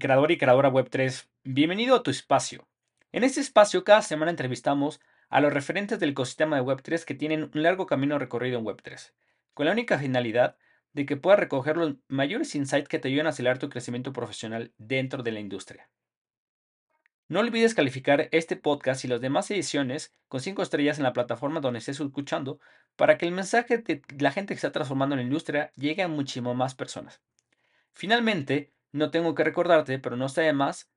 creador y creadora Web3. Bienvenido a tu espacio. En este espacio, cada semana entrevistamos a los referentes del ecosistema de Web3 que tienen un largo camino recorrido en Web3, con la única finalidad de que puedas recoger los mayores insights que te ayuden a acelerar tu crecimiento profesional dentro de la industria. No olvides calificar este podcast y las demás ediciones con 5 estrellas en la plataforma donde estés escuchando para que el mensaje de la gente que está transformando en la industria llegue a muchísimas más personas. Finalmente, no tengo que recordarte, pero no está de más,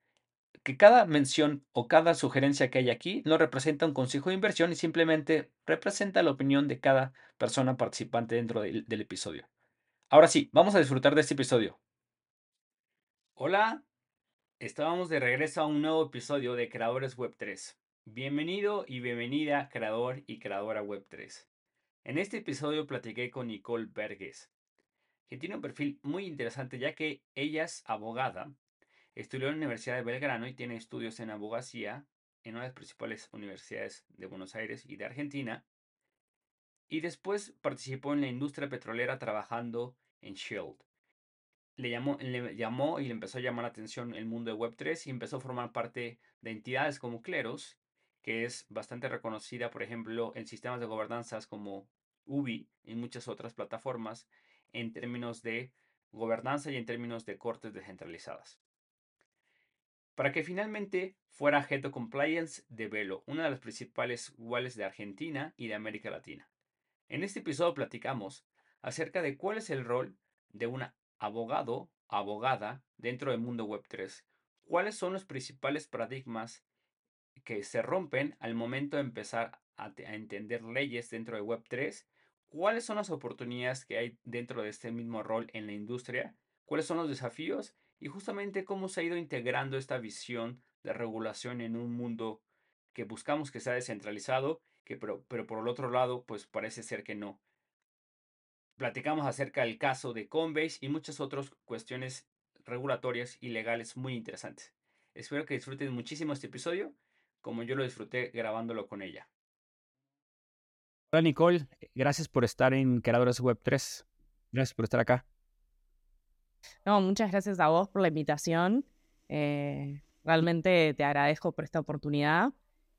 que cada mención o cada sugerencia que hay aquí no representa un consejo de inversión y simplemente representa la opinión de cada persona participante dentro del, episodio. Ahora sí, vamos a disfrutar de este episodio. Hola, estábamos de regreso a un nuevo episodio de Creadores Web 3. Bienvenido y bienvenida creador y creadora Web 3. En este episodio platiqué con Nicole Berges, que tiene un perfil muy interesante ya que ella es abogada, estudió en la Universidad de Belgrano y tiene estudios en abogacía en una de las principales universidades de Buenos Aires y de Argentina. Y después participó en la industria petrolera trabajando en Shield. Le llamó, le llamó y le empezó a llamar la atención el mundo de Web3 y empezó a formar parte de entidades como Cleros, que es bastante reconocida, por ejemplo, en sistemas de gobernanzas como UBI y muchas otras plataformas, en términos de gobernanza y en términos de cortes descentralizadas. Para que finalmente fuera Head of Compliance de Velo, una de las principales wallets de Argentina y de América Latina. En este episodio platicamos acerca de cuál es el rol de un abogado, abogada dentro del mundo web 3, cuáles son los principales paradigmas que se rompen al momento de empezar a, a entender leyes dentro de web 3 cuáles son las oportunidades que hay dentro de este mismo rol en la industria, cuáles son los desafíos y justamente cómo se ha ido integrando esta visión de regulación en un mundo que buscamos que sea descentralizado, que pero, pero por el otro lado, pues parece ser que no. Platicamos acerca del caso de Coinbase y muchas otras cuestiones regulatorias y legales muy interesantes. Espero que disfruten muchísimo este episodio, como yo lo disfruté grabándolo con ella. Hola Nicole, gracias por estar en Creadores Web 3. Gracias por estar acá. No, muchas gracias a vos por la invitación. Eh, realmente te agradezco por esta oportunidad.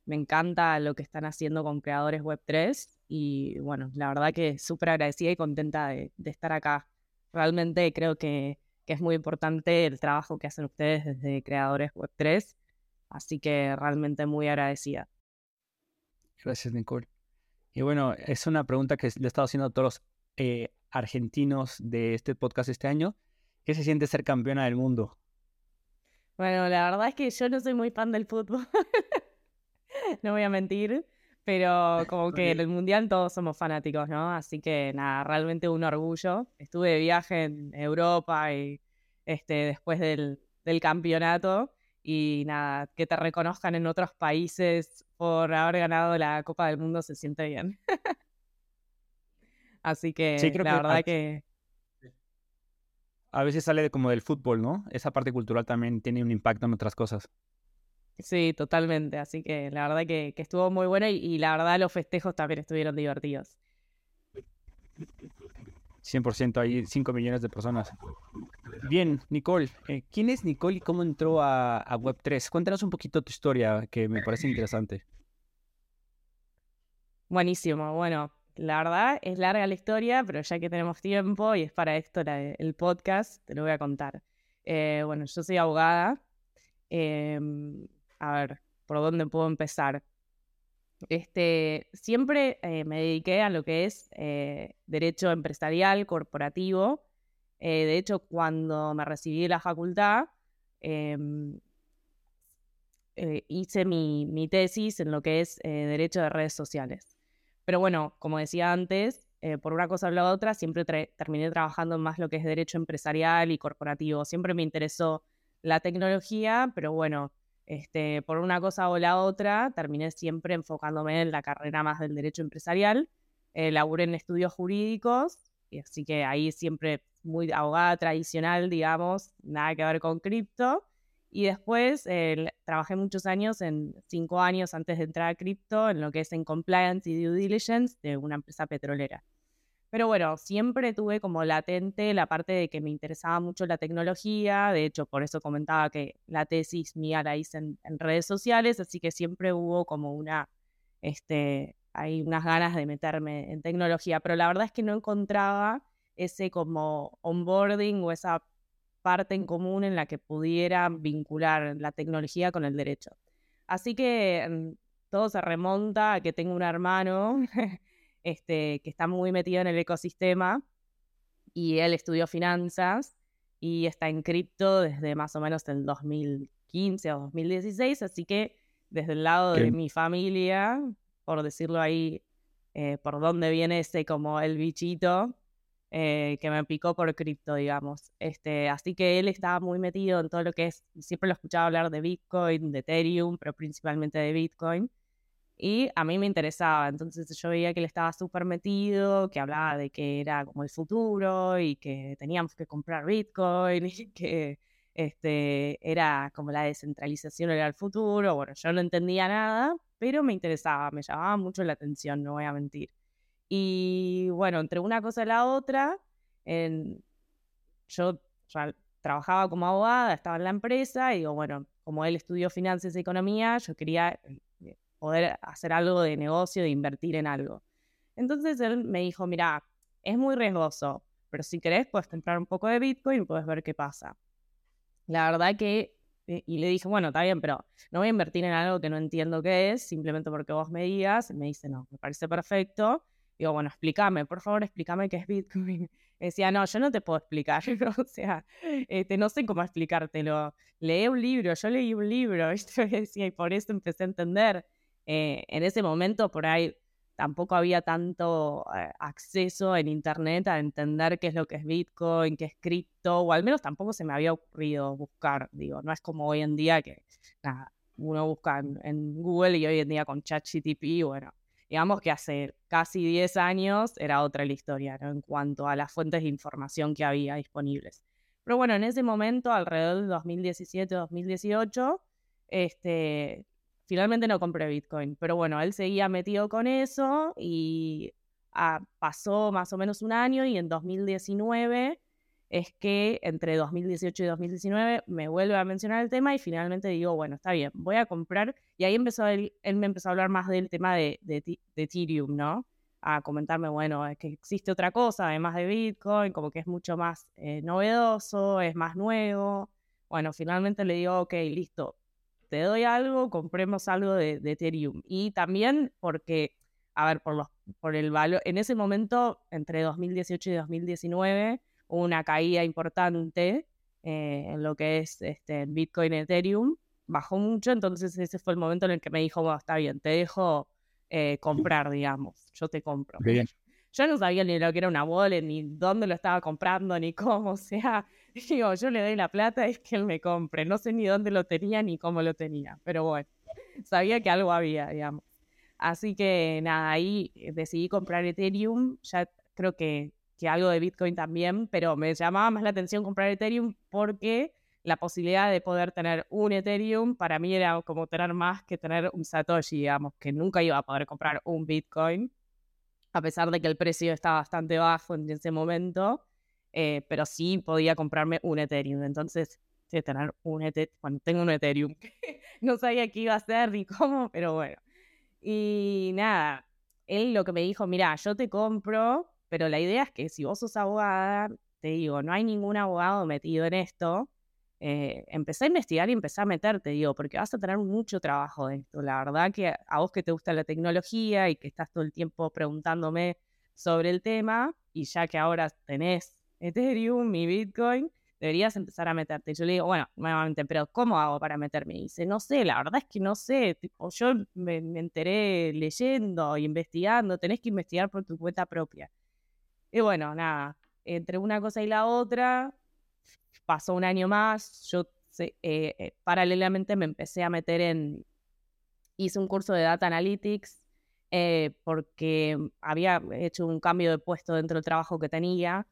Me encanta lo que están haciendo con Creadores Web 3 y bueno, la verdad que súper agradecida y contenta de, estar acá. Realmente creo que, que es muy importante el trabajo que hacen ustedes desde Creadores Web 3, así que realmente muy agradecida. Gracias, Nicole. Y bueno, es una pregunta que le he estado haciendo a todos los eh, argentinos de este podcast este año. ¿Qué se siente ser campeona del mundo? Bueno, la verdad es que yo no soy muy fan del fútbol. no voy a mentir. Pero como que en el mundial todos somos fanáticos, ¿no? Así que nada, realmente un orgullo. Estuve de viaje en Europa y este, después del, del campeonato y nada, que te reconozcan en otros países por haber ganado la Copa del Mundo se siente bien. Así que la verdad que... A veces sale como del fútbol, ¿no? Esa parte cultural también tiene un impacto en otras cosas. Sí, totalmente. Así que la verdad que, estuvo muy buena y, la verdad los festejos también estuvieron divertidos. 100%, hay 5 millones de personas. Bien, Nicole, eh, ¿quién es Nicole y cómo entró a, Web3? Cuéntanos un poquito tu historia, que me parece interesante. Buenísimo, bueno, la verdad es larga la historia, pero ya que tenemos tiempo y es para esto el podcast, te lo voy a contar. Eh, bueno, yo soy abogada. Em, a ver, ¿por dónde puedo empezar? Este, siempre eh, me dediqué a lo que es derecho empresarial, corporativo, eh, de hecho, cuando me recibí de la facultad, em, eh, hice mi, tesis en lo que es eh, Derecho de Redes Sociales. Pero bueno, como decía antes, por una cosa o la otra, siempre terminé trabajando más lo que es derecho empresarial y corporativo. Siempre me interesó la tecnología, pero bueno, este, por una cosa o la otra, terminé siempre enfocándome en la carrera más del derecho empresarial. laburé en estudios jurídicos, y así que ahí siempre muy abogada tradicional, digamos, nada que ver con cripto. Y después eh, trabajé muchos años, en cinco años antes de entrar a cripto, en lo que es en compliance y due diligence de una empresa petrolera. Pero bueno, siempre tuve como latente la parte de que me interesaba mucho la tecnología, de hecho por eso comentaba que la tesis mía la hice en, redes sociales, así que siempre hubo como una, este, hay unas ganas de meterme en tecnología, pero la verdad es que no encontraba ese como onboarding o esa parte en común en la que pudiera vincular la tecnología con el derecho. Así que mm, todo se remonta a que tengo un hermano este, que está muy metido en el ecosistema y él estudió finanzas y está en cripto desde más o menos el 2015 o 2016, así que desde el lado de mi familia, por decirlo ahí, eh, por dónde viene ese como el bichito, eh, que me picó por cripto, digamos. Este, así que él estaba muy metido en todo lo que es, siempre lo escuchaba hablar de Bitcoin, de Ethereum, pero principalmente de Bitcoin. Y a mí me interesaba, entonces yo veía que él estaba súper metido, que hablaba de que era como el futuro y que teníamos que comprar Bitcoin y que este, era como la descentralización era el futuro. Bueno, yo no entendía nada, pero me interesaba, me llamaba mucho la atención, no voy a mentir. Y bueno, entre una cosa y la otra, yo trabajaba como abogada, estaba en la empresa y digo, bueno, como él estudió finanzas y economía, yo quería poder hacer algo de negocio, de invertir en algo. Entonces él me dijo, mira, es muy riesgoso, pero si querés puedes comprar un poco de Bitcoin y puedes ver qué pasa. La verdad que, eh, y le dije, bueno, está bien, pero no voy a invertir en algo que no entiendo qué es, simplemente porque vos me digas. me dice, no, me parece perfecto. Digo, bueno, explícame, por favor, explícame qué es Bitcoin. Decía, no, yo no te puedo explicar, o sea, este, no sé cómo explicártelo. Leí un libro, yo leí un libro, decía, y por eso empecé a entender. Eh, en ese momento, por ahí, tampoco había tanto eh, acceso en Internet a entender qué es lo que es Bitcoin, qué es cripto, o al menos tampoco se me había ocurrido buscar, digo, no es como hoy en día que, uno busca en, en Google y hoy en día con ChatGTP, bueno, digamos que hace casi 10 años era otra la historia, ¿no? En cuanto a las fuentes de información que había disponibles. Pero bueno, en ese momento, alrededor del 2017-2018, este, finalmente no compré Bitcoin. Pero bueno, él seguía metido con eso y ah, pasó más o menos un año y en 2019 es que entre 2018 y 2019 me vuelve a mencionar el tema y finalmente digo, bueno, está bien, voy a comprar. Y ahí empezó él, él me empezó a hablar más del tema de, de, Ethereum, ¿no? A comentarme, bueno, es que existe otra cosa además de Bitcoin, como que es mucho más eh, novedoso, es más nuevo. Bueno, finalmente le digo, ok, listo, te doy algo, compremos algo de, de Ethereum. Y también porque, a ver, por, los, por el valor, en ese momento, entre 2018 y 2019, una caída importante eh, en lo que es este, Bitcoin Ethereum, bajó mucho, entonces ese fue el momento en el que me dijo, bueno, está bien, te dejo eh, comprar, digamos, yo te compro. Yo no sabía ni lo que era una wallet, ni dónde lo estaba comprando, ni cómo, sea, digo, yo le doy la plata, es que él me compre, no sé ni dónde lo tenía ni cómo lo tenía, pero bueno, sabía que algo había, digamos. Así que nada, ahí decidí comprar Ethereum, ya creo que que algo de Bitcoin también, pero me llamaba más la atención comprar Ethereum porque la posibilidad de poder tener un Ethereum para mí era como tener más que tener un Satoshi, digamos, que nunca iba a poder comprar un Bitcoin, a pesar de que el precio estaba bastante bajo en ese momento, eh, pero sí podía comprarme un Ethereum. Entonces, tener un Ethereum, bueno, tengo un Ethereum, no sabía qué iba a hacer ni cómo, pero bueno. Y nada, él lo que me dijo, mira, yo te compro pero la idea es que si vos sos abogada, te digo, no hay ningún abogado metido en esto, eh, empecé a investigar y empecé a meterte, digo, porque vas a tener mucho trabajo de esto. La verdad que a vos que te gusta la tecnología y que estás todo el tiempo preguntándome sobre el tema, y ya que ahora tenés Ethereum y Bitcoin, deberías empezar a meterte. Yo le digo, bueno, nuevamente, pero ¿cómo hago para meterme? Y dice, no sé, la verdad es que no sé. Tipo, yo me, me enteré leyendo, investigando, tenés que investigar por tu cuenta propia. Y bueno, nada, entre una cosa y la otra, pasó un año más, yo eh, eh, paralelamente me empecé a meter en, hice un curso de Data Analytics eh, porque había hecho un cambio de puesto dentro del trabajo que tenía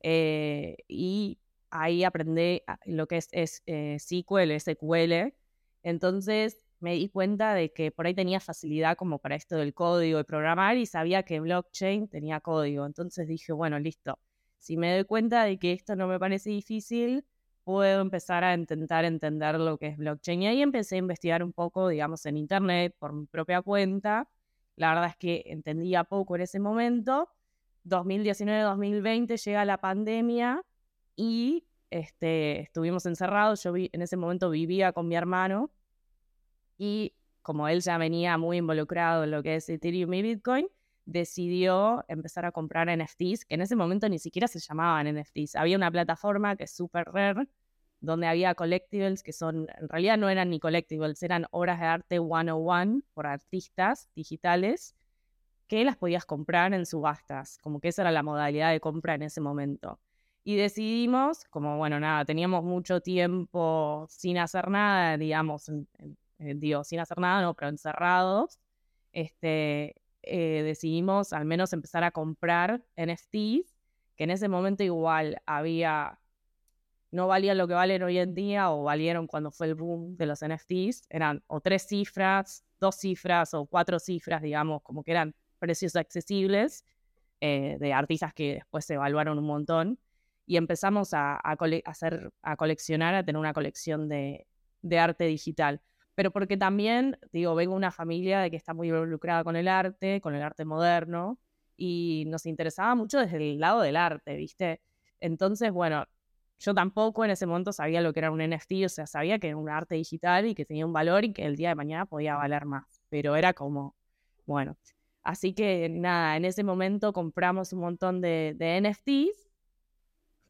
y ahí aprendí lo que es, es SQL, SQL. Entonces me di cuenta de que por ahí tenía facilidad como para esto del código y programar y sabía que blockchain tenía código. Entonces dije, bueno, listo. Si me doy cuenta de que esto no me parece difícil, puedo empezar a intentar entender lo que es blockchain. Y ahí empecé a investigar un poco, digamos, en internet por mi propia cuenta. La verdad es que entendía poco en ese momento. 2019-2020 llega la pandemia y este, estuvimos encerrados. Yo en ese momento vivía con mi hermano y como él ya venía muy involucrado en lo que es Ethereum y Bitcoin, decidió empezar a comprar NFTs, que en ese momento ni siquiera se llamaban NFTs. Había una plataforma que es super rare, donde había collectibles que son, en realidad no eran ni collectibles, eran obras de arte 101 por artistas digitales, que las podías comprar en subastas, como que esa era la modalidad de compra en ese momento. Y decidimos, como bueno, nada, teníamos mucho tiempo sin hacer nada, digamos, eh, digo, sin hacer nada, no, pero encerrados, este, eh, decidimos al menos empezar a comprar NFTs, que en ese momento igual había, no valían lo que valen hoy en día o valieron cuando fue el boom de los NFTs, eran o tres cifras, dos cifras o cuatro cifras, digamos, como que eran precios accesibles eh, de artistas que después se evaluaron un montón y empezamos a, hacer, a coleccionar, a tener una colección de, de arte digital pero porque también, digo, vengo de una familia de que está muy involucrada con el arte, con el arte moderno, y nos interesaba mucho desde el lado del arte, ¿viste? Entonces, bueno, yo tampoco en ese momento sabía lo que era un NFT, o sea, sabía que era un arte digital y que tenía un valor y que el día de mañana podía valer más, pero era como, bueno. Así que nada, en ese momento compramos un montón de, de NFTs,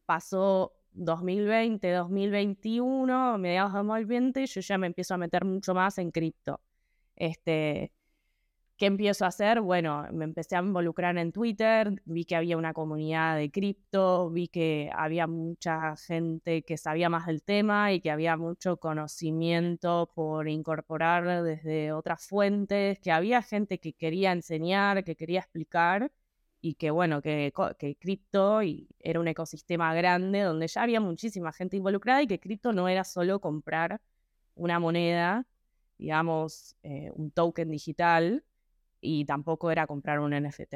pasó 2020, 2021, mediados de 2020, yo ya me empiezo a meter mucho más en cripto. Este, ¿Qué empiezo a hacer? Bueno, me empecé a involucrar en Twitter, vi que había una comunidad de cripto, vi que había mucha gente que sabía más del tema y que había mucho conocimiento por incorporar desde otras fuentes, que había gente que quería enseñar, que quería explicar y que bueno, que, que cripto era un ecosistema grande donde ya había muchísima gente involucrada y que cripto no era solo comprar una moneda, digamos, eh, un token digital y tampoco era comprar un NFT.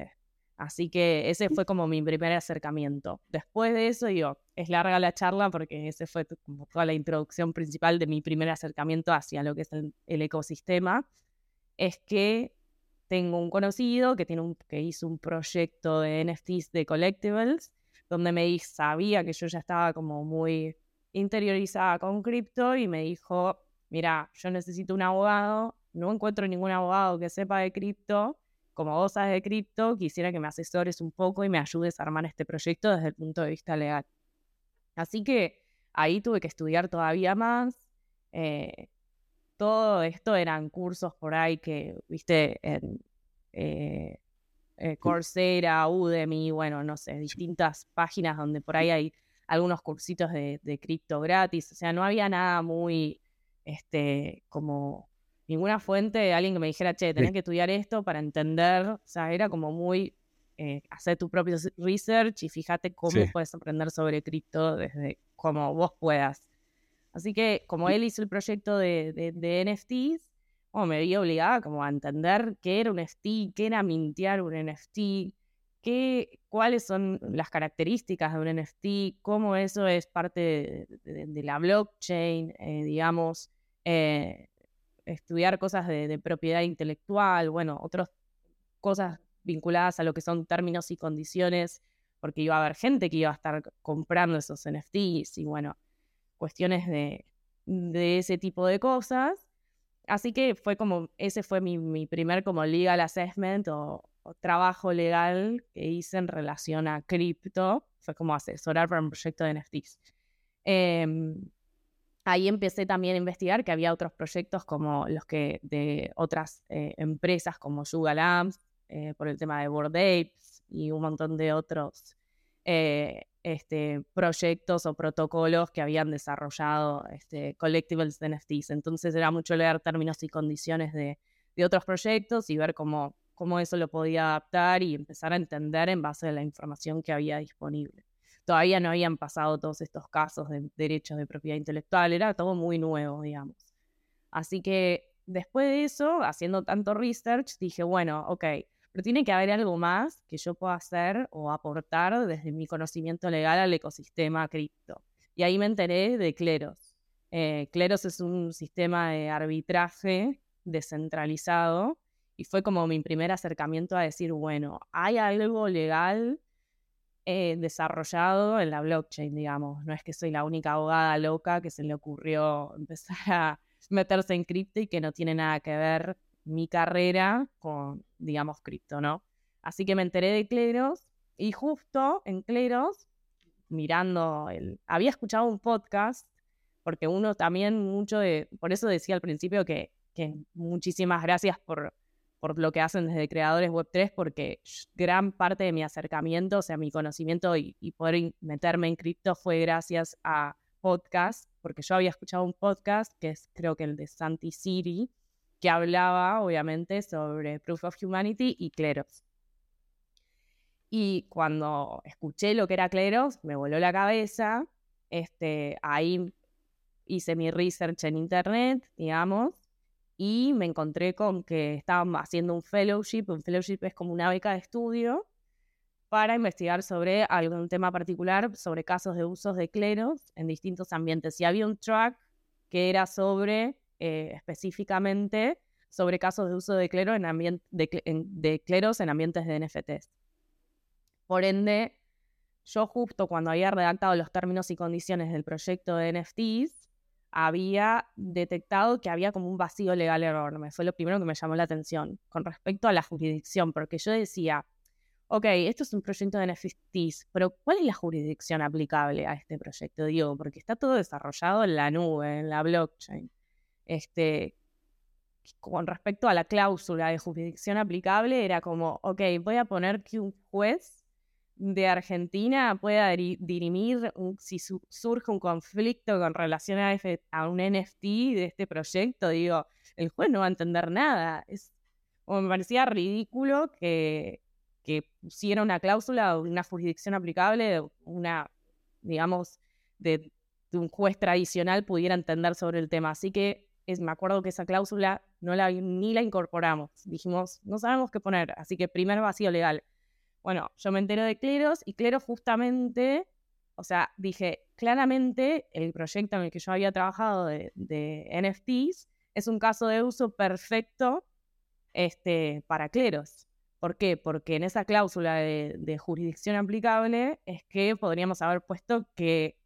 Así que ese fue como mi primer acercamiento. Después de eso, digo, es larga la charla porque ese fue como toda la introducción principal de mi primer acercamiento hacia lo que es el ecosistema. Es que tengo un conocido que, tiene un, que hizo un proyecto de NFTs de collectibles, donde me sabía que yo ya estaba como muy interiorizada con cripto y me dijo, mira, yo necesito un abogado, no encuentro ningún abogado que sepa de cripto, como vos sabes de cripto, quisiera que me asesores un poco y me ayudes a armar este proyecto desde el punto de vista legal. Así que ahí tuve que estudiar todavía más. Eh, todo esto eran cursos por ahí que, viste, en eh, eh, Coursera, Udemy, bueno, no sé, distintas páginas donde por ahí hay algunos cursitos de, cripto gratis. O sea, no había nada muy, este, como ninguna fuente de alguien que me dijera, che, tenés que estudiar esto para entender. O sea, era como muy eh, hacer tu propio research y fíjate cómo puedes aprender sobre cripto desde como vos puedas. Así que como él hizo el proyecto de, de, NFTs, me vi obligada como a entender qué era un NFT, qué era mintear un NFT, qué, cuáles son las características de un NFT, cómo eso es parte de, la blockchain, eh, digamos, eh, estudiar cosas de, propiedad intelectual, bueno, otras cosas vinculadas a lo que son términos y condiciones, porque iba a haber gente que iba a estar comprando esos NFTs y bueno, cuestiones de, ese tipo de cosas. Así que fue como, ese fue mi, primer como legal assessment o, trabajo legal que hice en relación a cripto. Fue como asesorar para un proyecto de NFTs. Em, ahí empecé también a investigar que había otros proyectos como los que de otras eh, empresas como Yuga Labs, eh, por el tema de Board Apes y un montón de otros eh, este, proyectos o protocolos que habían desarrollado este, collectibles de NFTs. Entonces era mucho leer términos y condiciones de, otros proyectos y ver cómo, cómo eso lo podía adaptar y empezar a entender en base a la información que había disponible. Todavía no habían pasado todos estos casos de derechos de propiedad intelectual, era todo muy nuevo, digamos. Así que después de eso, haciendo tanto research, dije, bueno, ok, pero tiene que haber algo más que yo pueda hacer o aportar desde mi conocimiento legal al ecosistema cripto. Y ahí me enteré de Cleros. Eh, Cleros es un sistema de arbitraje descentralizado y fue como mi primer acercamiento a decir, bueno, hay algo legal eh, desarrollado en la blockchain, digamos. No es que soy la única abogada loca que se le ocurrió empezar a meterse en cripto y que no tiene nada que ver mi carrera con, digamos, cripto, ¿no? Así que me enteré de Cleros y justo en Cleros, mirando el... Había escuchado un podcast, porque uno también mucho de... Por eso decía al principio que, que muchísimas gracias por, por lo que hacen desde creadores Web3, porque gran parte de mi acercamiento, o sea, mi conocimiento y, y poder meterme en cripto fue gracias a podcast, porque yo había escuchado un podcast que es creo que el de Santi Siri, que hablaba obviamente sobre Proof of Humanity y Cleros. Y cuando escuché lo que era Cleros, me voló la cabeza. Este, ahí hice mi research en internet, digamos, y me encontré con que estaban haciendo un fellowship. Un fellowship es como una beca de estudio para investigar sobre algún tema particular, sobre casos de usos de cleros en distintos ambientes. Y había un track que era sobre, eh, específicamente, sobre casos de uso de, clero en de, cleros en ambientes de NFTs. Por ende, yo justo cuando había redactado los términos y condiciones del proyecto de NFTs, había detectado que había como un vacío legal enorme. Fue lo primero que me llamó la atención con respecto a la jurisdicción, porque yo decía, ok, esto es un proyecto de NFTs, pero ¿cuál es la jurisdicción aplicable a este proyecto? Digo, porque está todo desarrollado en la nube, en la blockchain. Este, con respecto a la cláusula de jurisdicción aplicable, era como, ok, voy a poner que un juez de Argentina pueda dirimir si surge un conflicto con relación a, un NFT de este proyecto. Digo, el juez no va a entender nada. Es, me parecía ridículo que que pusiera una cláusula o una jurisdicción aplicable, una, digamos, de, un juez tradicional pudiera entender sobre el tema. Así que es, me acuerdo que esa cláusula no la, ni la incorporamos. Dijimos, no sabemos qué poner, así que primer vacío legal. Bueno, yo me entero de Cleros y Cleros justamente, o sea, dije, claramente el proyecto en el que yo había trabajado de, de NFTs es un caso de uso perfecto este, para Cleros. ¿Por qué? Porque en esa cláusula de, jurisdicción aplicable es que podríamos haber puesto que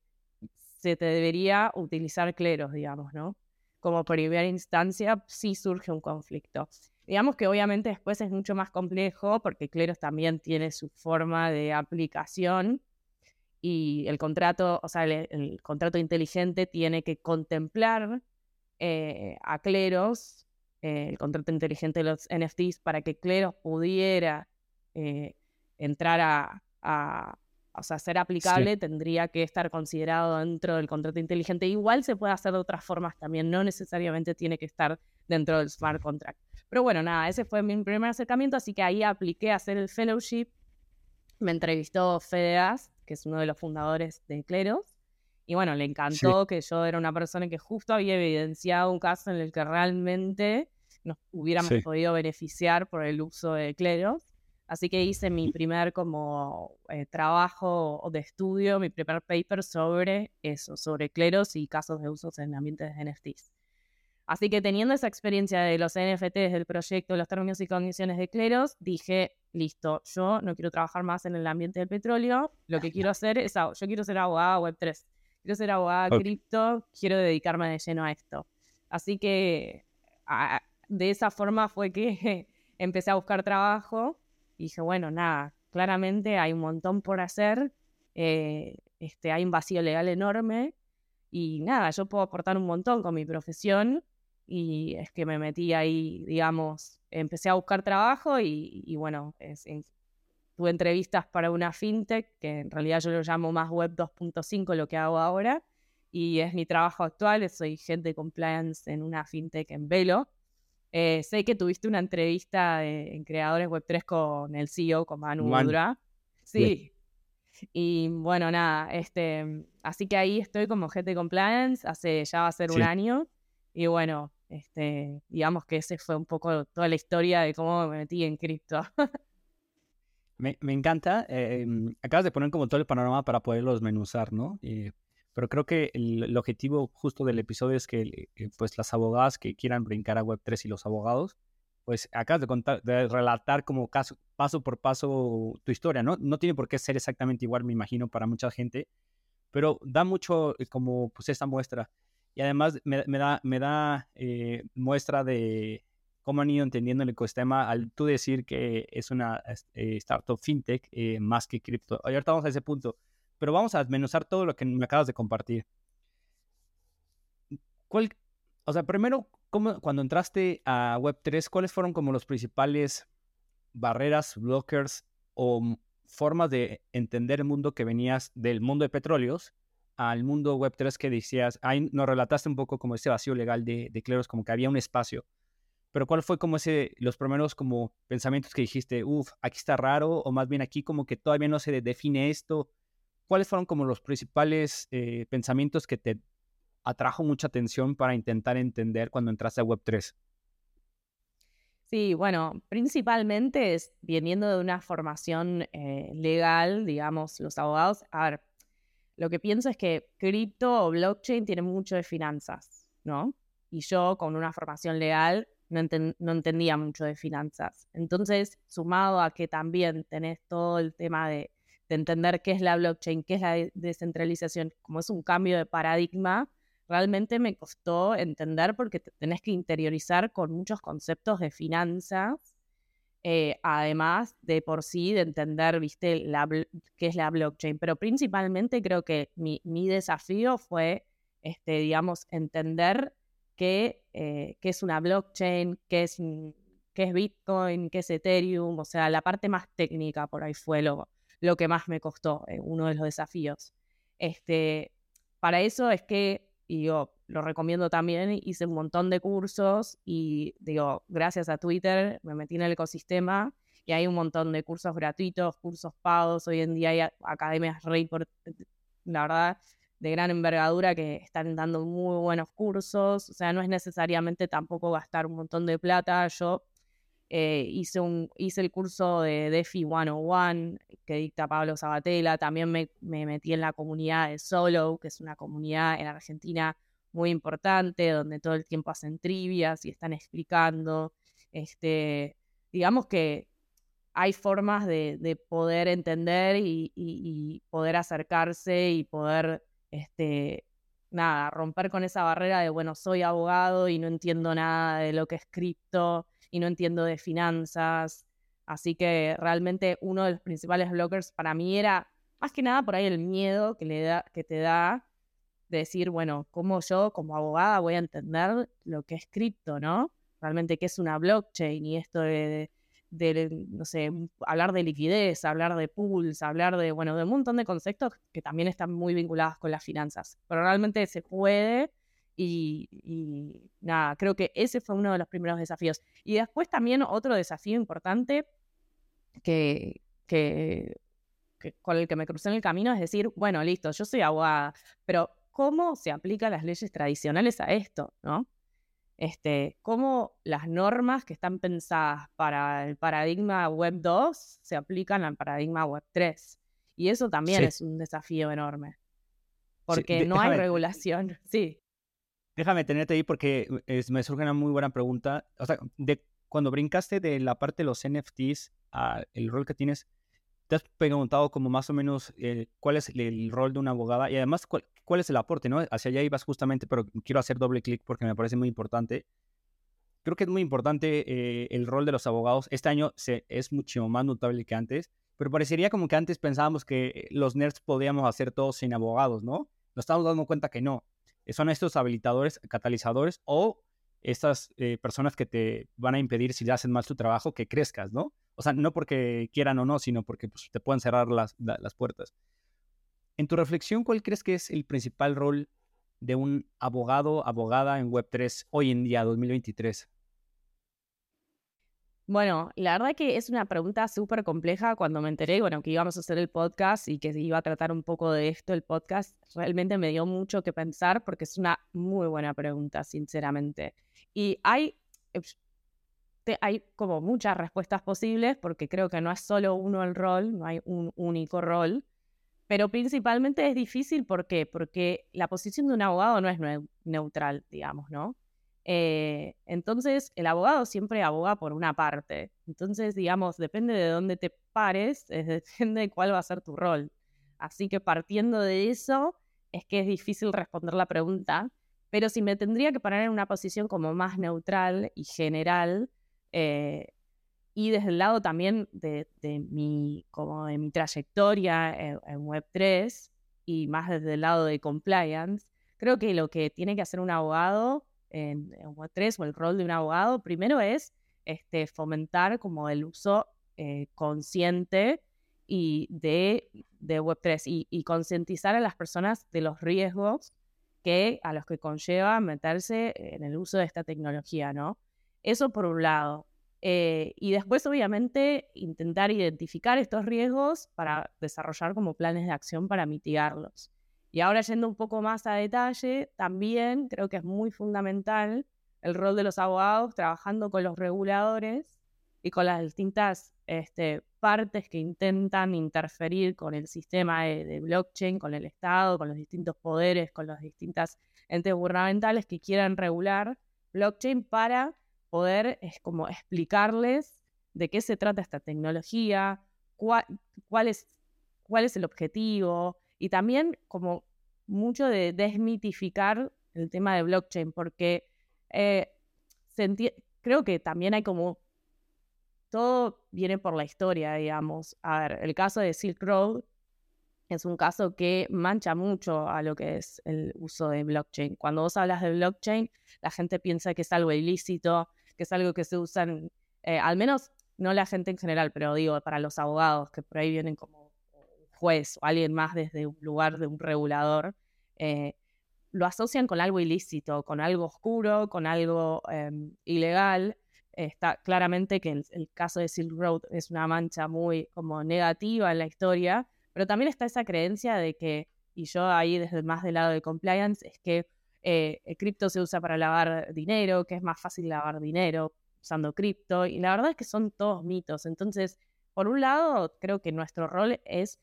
se te debería utilizar cleros, digamos, ¿no? Como primera instancia, si surge un conflicto. Digamos que obviamente después es mucho más complejo porque cleros también tiene su forma de aplicación y el contrato, o sea, el, contrato inteligente tiene que contemplar eh, a cleros eh, el contrato inteligente de los NFTs para que Cleros pudiera eh, entrar a, o sea, ser aplicable, tendría que estar considerado dentro del contrato inteligente. Igual se puede hacer de otras formas también, no necesariamente tiene que estar dentro del smart contract. Pero bueno, nada, ese fue mi primer acercamiento, así que ahí apliqué a hacer el fellowship. Me entrevistó Fedeas, que es uno de los fundadores de Cleros. Y bueno, le encantó que yo era una persona que justo había evidenciado un caso en el que realmente nos hubiéramos podido beneficiar por el uso de Cleros. Así que hice mi primer como eh, trabajo de estudio, mi primer paper sobre eso, sobre cleros y casos de usos en ambientes de NFTs. Así que teniendo esa experiencia de los NFTs del proyecto, los términos y condiciones de cleros, dije, listo, yo no quiero trabajar más en el ambiente del petróleo, lo que quiero hacer es, yo quiero ser abogada Web3, quiero ser abogada cripto, quiero dedicarme de lleno a esto. Así que de esa forma fue que empecé a buscar trabajo dije, bueno, nada, claramente hay un montón por hacer, eh, este, hay un vacío legal enorme y nada, yo puedo aportar un montón con mi profesión y es que me metí ahí, digamos, empecé a buscar trabajo y, bueno, tuve entrevistas para una fintech, que en realidad yo lo llamo más web 2.5 lo que hago ahora, y es mi trabajo actual, soy de compliance en una fintech en Velo, eh, sé que tuviste una entrevista en Creadores Web3 con el CEO, con Manu Udra. Sí. Y bueno, nada, este, así que ahí estoy como gente compliance, hace ya va a ser un año. Y bueno, Este, digamos que ese fue un poco toda la historia de cómo me metí en cripto. me, encanta. Eh, acabas de poner como todo el panorama para poderlos desmenuzar, ¿no? Pero creo que el, objetivo justo del episodio es que eh, pues las abogadas que quieran brincar a Web3 y los abogados, pues acabas de contar, de relatar como caso, paso por paso tu historia, ¿no? No tiene por qué ser exactamente igual, me imagino, para mucha gente, pero da mucho eh, como pues esta muestra. Y además me, da, me da eh, muestra de cómo han ido entendiendo el ecosistema al tú decir que es una startup fintech más que cripto. Ahorita vamos a ese punto pero vamos a desmenuzar todo lo que me acabas de compartir. ¿Cuál, o sea, primero, ¿cómo, cuando entraste a Web3, ¿cuáles fueron como los principales barreras, blockers o formas de entender el mundo que venías del mundo de petróleos al mundo Web3 que decías, ahí nos relataste un poco como ese vacío legal de, de cleros, como que había un espacio. Pero ¿cuál fue como ese, los primeros como pensamientos que dijiste, uff, aquí está raro, o más bien aquí como que todavía no se define esto, ¿cuáles fueron como los principales eh, pensamientos que te atrajo mucha atención para intentar entender cuando entraste a Web3? Sí, bueno, principalmente es viniendo de una formación eh, legal, digamos, los abogados. A ver, lo que pienso es que cripto o blockchain tiene mucho de finanzas, ¿no? Y yo con una formación legal no, no, entendía mucho de finanzas. Entonces, sumado a que también tenés todo el tema de de entender qué es la blockchain, qué es la descentralización, como es un cambio de paradigma, realmente me costó entender porque tenés que interiorizar con muchos conceptos de finanzas, eh, además de por sí de entender, viste, qué es la blockchain. Pero principalmente creo que mi, desafío fue, este, digamos, entender qué, eh, qué es una blockchain, qué es, qué es Bitcoin, qué es Ethereum, o sea, la parte más técnica por ahí fue lo, lo que más me costó, eh, uno de los desafíos. Este, para eso es que, y yo lo recomiendo también, hice un montón de cursos y digo, gracias a Twitter me metí en el ecosistema y hay un montón de cursos gratuitos, cursos pagos, hoy en día hay academias rey la verdad, de gran envergadura que están dando muy buenos cursos, o sea, no es necesariamente tampoco gastar un montón de plata, yo eh, hice, un, hice el curso de DeFi 101 que dicta Pablo Sabatella. También me, metí en la comunidad de Solo, que es una comunidad en Argentina muy importante, donde todo el tiempo hacen trivias y están explicando. Este, digamos que hay formas de, poder entender y, poder acercarse y poder, este, nada, romper con esa barrera de, bueno, soy abogado y no entiendo nada de lo que es cripto y no entiendo de finanzas. Así que realmente uno de los principales blockers para mí era más que nada por ahí el miedo que, le da, que te da de decir, bueno, ¿cómo yo como abogada voy a entender lo que es cripto, ¿no? Realmente qué es una blockchain y esto de, no sé, hablar de liquidez, hablar de pools, hablar de, bueno, de un montón de conceptos que también están muy vinculados con las finanzas. Pero realmente se puede y, nada, creo que ese fue uno de los primeros desafíos. Y después también otro desafío importante que, que, con el que me crucé en el camino es decir, bueno, listo, yo soy abogada, pero ¿cómo se aplican las leyes tradicionales a esto? ¿no? Este, cómo las normas que están pensadas para el paradigma Web 2 se aplican al paradigma Web 3. Y eso también es un desafío enorme. Porque no hay regulación. Sí. Déjame tenerte ahí porque me surge una muy buena pregunta. O sea, de cuando brincaste de la parte de los NFTs al rol que tienes, ¿te has preguntado como más o menos eh, cuál es el, rol de una abogada? Y además, ¿cuál, es el aporte? ¿no? Hacia allá ibas justamente, pero quiero hacer doble clic porque me parece muy importante. Creo que es muy importante eh, el rol de los abogados. Este año se, es mucho más notable que antes, pero parecería como que antes pensábamos que los nerds podíamos hacer todo sin abogados, ¿no? Nos estamos dando cuenta que no son estos habilitadores, catalizadores o estas eh, personas que te van a impedir si hacen mal tu trabajo que crezcas, ¿no? O sea, no porque quieran o no, sino porque pues, te pueden cerrar las, las puertas. En tu reflexión, ¿cuál crees que es el principal rol de un abogado, abogada en Web3 hoy en día, 2023? Bueno, la verdad que es una pregunta súper compleja. Cuando me enteré, bueno, que íbamos a hacer el podcast y que iba a tratar un poco de esto, el podcast, realmente me dio mucho que pensar porque es una muy buena pregunta, sinceramente. Y hay, hay como muchas respuestas posibles porque creo que no es solo uno el rol, no hay un único rol. Pero principalmente es difícil, ¿por? Porque la posición de un abogado no es neutral, digamos, ¿no? Eh, entonces, el abogado siempre aboga por una parte. Entonces, digamos, depende de dónde te pares, depende de cuál va a ser tu rol. Así que partiendo de eso, es que es difícil responder la pregunta. Pero si me tendría que parar en una posición como más neutral y general, eh, y desde el lado también de, mi, como de mi trayectoria en, Web3 y más desde el lado de compliance, creo que lo que tiene que hacer un abogado en, Web3 o el rol de un abogado, primero es este, fomentar como el uso eh, consciente y de, de Web3 y, concientizar a las personas de los riesgos que a los que conlleva meterse en el uso de esta tecnología, ¿no? Eso por un lado. Eh, y después, obviamente, intentar identificar estos riesgos para desarrollar como planes de acción para mitigarlos. Y ahora yendo un poco más a detalle, también creo que es muy fundamental el rol de los abogados trabajando con los reguladores y con las distintas este, partes que intentan interferir con el sistema de, blockchain, con el Estado, con los distintos poderes, con las distintas entes gubernamentales que quieran regular blockchain para poder es como explicarles de qué se trata esta tecnología, cuál, es, cuál es el objetivo y también como mucho de desmitificar el tema de blockchain, porque eh, creo que también hay como todo viene por la historia, digamos. A ver, el caso de Silk Road es un caso que mancha mucho a lo que es el uso de blockchain. Cuando vos hablas de blockchain, la gente piensa que es algo ilícito, que es algo que se usan, eh, al menos no la gente en general, pero digo, para los abogados, que por ahí vienen como juez o alguien más desde un lugar de un regulador, eh, lo asocian con algo ilícito, con algo oscuro, con algo em, ilegal. Está claramente que el, caso de Silk Road es una mancha muy como negativa en la historia, pero también está esa creencia de que, y yo ahí desde más del lado de compliance, es que eh, cripto se usa para lavar dinero, que es más fácil lavar dinero usando cripto, y la verdad es que son todos mitos. Entonces, por un lado, creo que nuestro rol es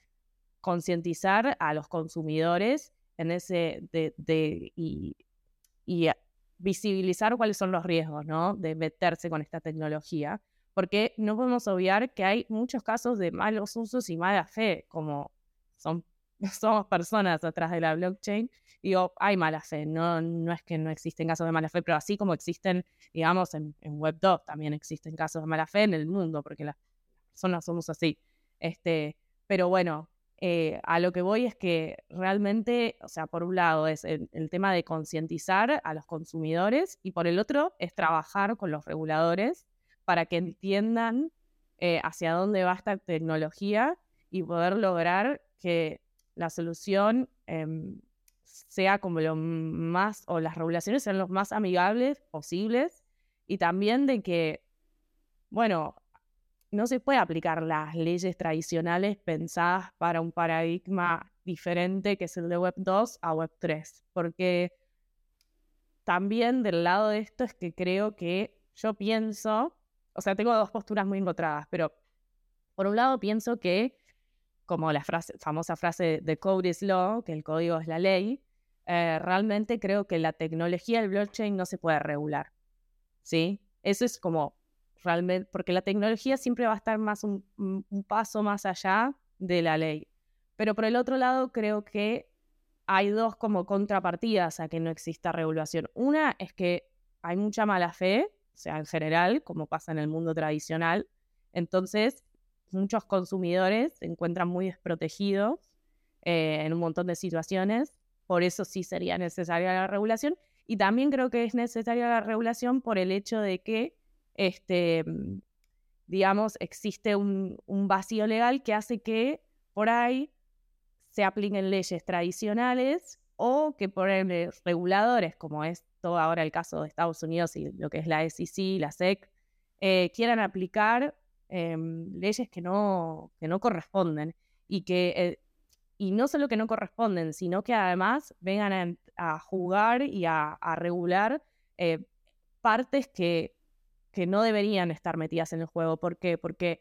concientizar a los consumidores en ese de, y, visibilizar cuáles son los riesgos, ¿no? De meterse con esta tecnología, porque no podemos obviar que hay muchos casos de malos usos y mala fe, como son somos personas atrás de la blockchain, digo, hay mala fe, no, no es que no existen casos de mala fe, pero así como existen, digamos, en, Web2 también existen casos de mala fe en el mundo, porque las personas somos así. Este, pero bueno, eh, a lo que voy es que realmente, o sea, por un lado es el, tema de concientizar a los consumidores y por el otro es trabajar con los reguladores para que entiendan eh, hacia dónde va esta tecnología y poder lograr que la solución em, sea como lo más, o las regulaciones sean los más amigables posibles, y también de que, bueno, no se puede aplicar las leyes tradicionales pensadas para un paradigma diferente que es el de Web 2 a Web 3, porque también del lado de esto es que creo que yo pienso, o sea, tengo dos posturas muy encontradas, pero por un lado pienso que como la frase, famosa frase de code is law, que el código es la ley, eh, realmente creo que la tecnología del blockchain no se puede regular. ¿Sí? Eso es como realmente, porque la tecnología siempre va a estar más un, paso más allá de la ley. Pero por el otro lado, creo que hay dos como contrapartidas a que no exista regulación. Una es que hay mucha mala fe, o sea, en general, como pasa en el mundo tradicional. Entonces, muchos consumidores se encuentran muy desprotegidos eh, en un montón de situaciones. Por eso sí sería necesaria la regulación. Y también creo que es necesaria la regulación por el hecho de que, este, digamos, existe un, vacío legal que hace que por ahí se apliquen leyes tradicionales o que por reguladores, como es todo ahora el caso de Estados Unidos y lo que es la SEC, la SEC, eh, quieran aplicar em, leyes que no, que no corresponden y que eh, y no solo que no corresponden, sino que además vengan a, jugar y a, regular eh, partes que, que no deberían estar metidas en el juego. ¿Por qué? Porque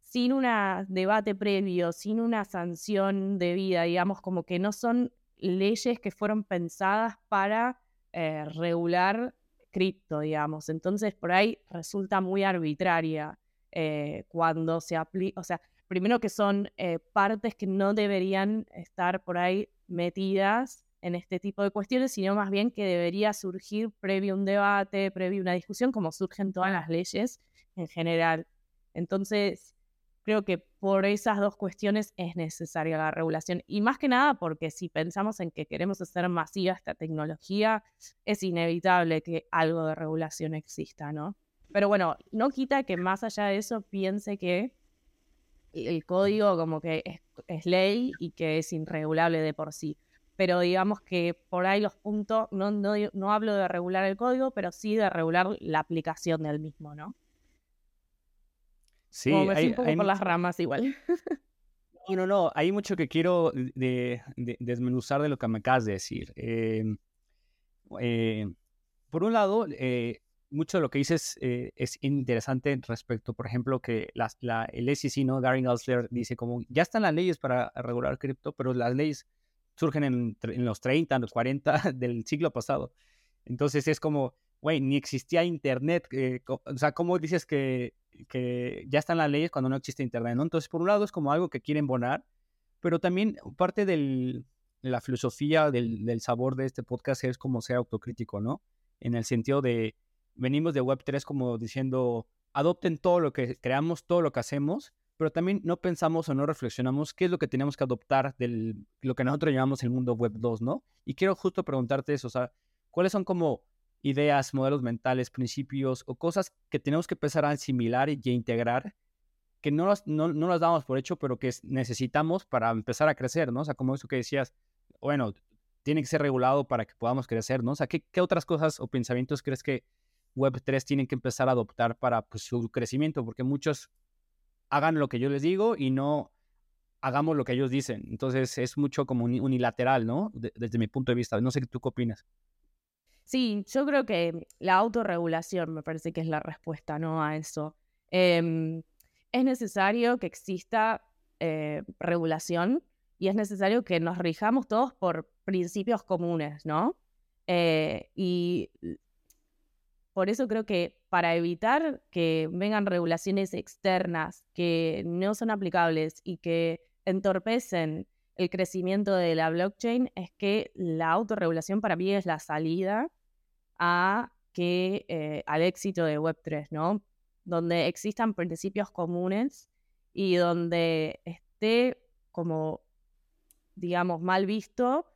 sin un debate previo, sin una sanción debida, digamos, como que no son leyes que fueron pensadas para eh, regular cripto, digamos. Entonces, por ahí resulta muy arbitraria eh, cuando se aplica, o sea, primero que son eh, partes que no deberían estar por ahí metidas en este tipo de cuestiones, sino más bien que debería surgir previo un debate, previo una discusión, como surgen todas las leyes en general. Entonces, creo que por esas dos cuestiones es necesaria la regulación. Y más que nada porque si pensamos en que queremos hacer masiva esta tecnología, es inevitable que algo de regulación exista, ¿no? Pero bueno, no quita que más allá de eso piense que el código como que es, ley y que es irregulable de por sí. Pero digamos que por ahí los puntos, no, no, no hablo de regular el código, pero sí de regular la aplicación del mismo, ¿no? Sí, hay, un poco por las ramas igual. No, no, no, hay mucho que quiero de, desmenuzar de lo que me acabas de decir. Em, eh, por un lado, eh, mucho de lo que dices eh, es interesante respecto, por ejemplo, que la, el SEC, ¿no? Gary Gensler dice como, ya están las leyes para regular cripto, pero las leyes surgen en, los 30, en los 40 del siglo pasado. Entonces es como, güey, ni existía Internet. Eh, o sea, ¿cómo dices que, que ya están las leyes cuando no existe Internet? Entonces, por un lado es como algo que quieren bonar, pero también parte de la filosofía del, del sabor de este podcast es como ser autocrítico, ¿no? En el sentido de venimos de Web3 como diciendo, adopten todo lo que creamos, todo lo que hacemos, pero también no pensamos o no reflexionamos qué es lo que tenemos que adoptar de lo que nosotros llamamos el mundo Web 2, ¿no? Y quiero justo preguntarte eso, o sea, ¿cuáles son como ideas, modelos mentales, principios o cosas que tenemos que empezar a asimilar y, integrar que no las, no, no damos por hecho, pero que necesitamos para empezar a crecer, ¿no? O sea, como eso que decías, bueno, tiene que ser regulado para que podamos crecer, ¿no? O sea, ¿qué, qué otras cosas o pensamientos crees que Web3 tienen que empezar a adoptar para pues, su crecimiento, porque muchos hagan lo que yo les digo y no hagamos lo que ellos dicen. Entonces es mucho como unilateral, ¿no? desde mi punto de vista. No sé tú qué opinas. Sí, yo creo que la autorregulación me parece que es la respuesta, ¿no? A eso. Em, es necesario que exista eh, regulación y es necesario que nos rijamos todos por principios comunes, ¿no? Eh, y por eso creo que para evitar que vengan regulaciones externas que no son aplicables y que entorpecen el crecimiento de la blockchain, es que la autorregulación para mí es la salida a que, eh, al éxito de Web3, ¿no? Donde existan principios comunes y donde esté como, digamos, mal visto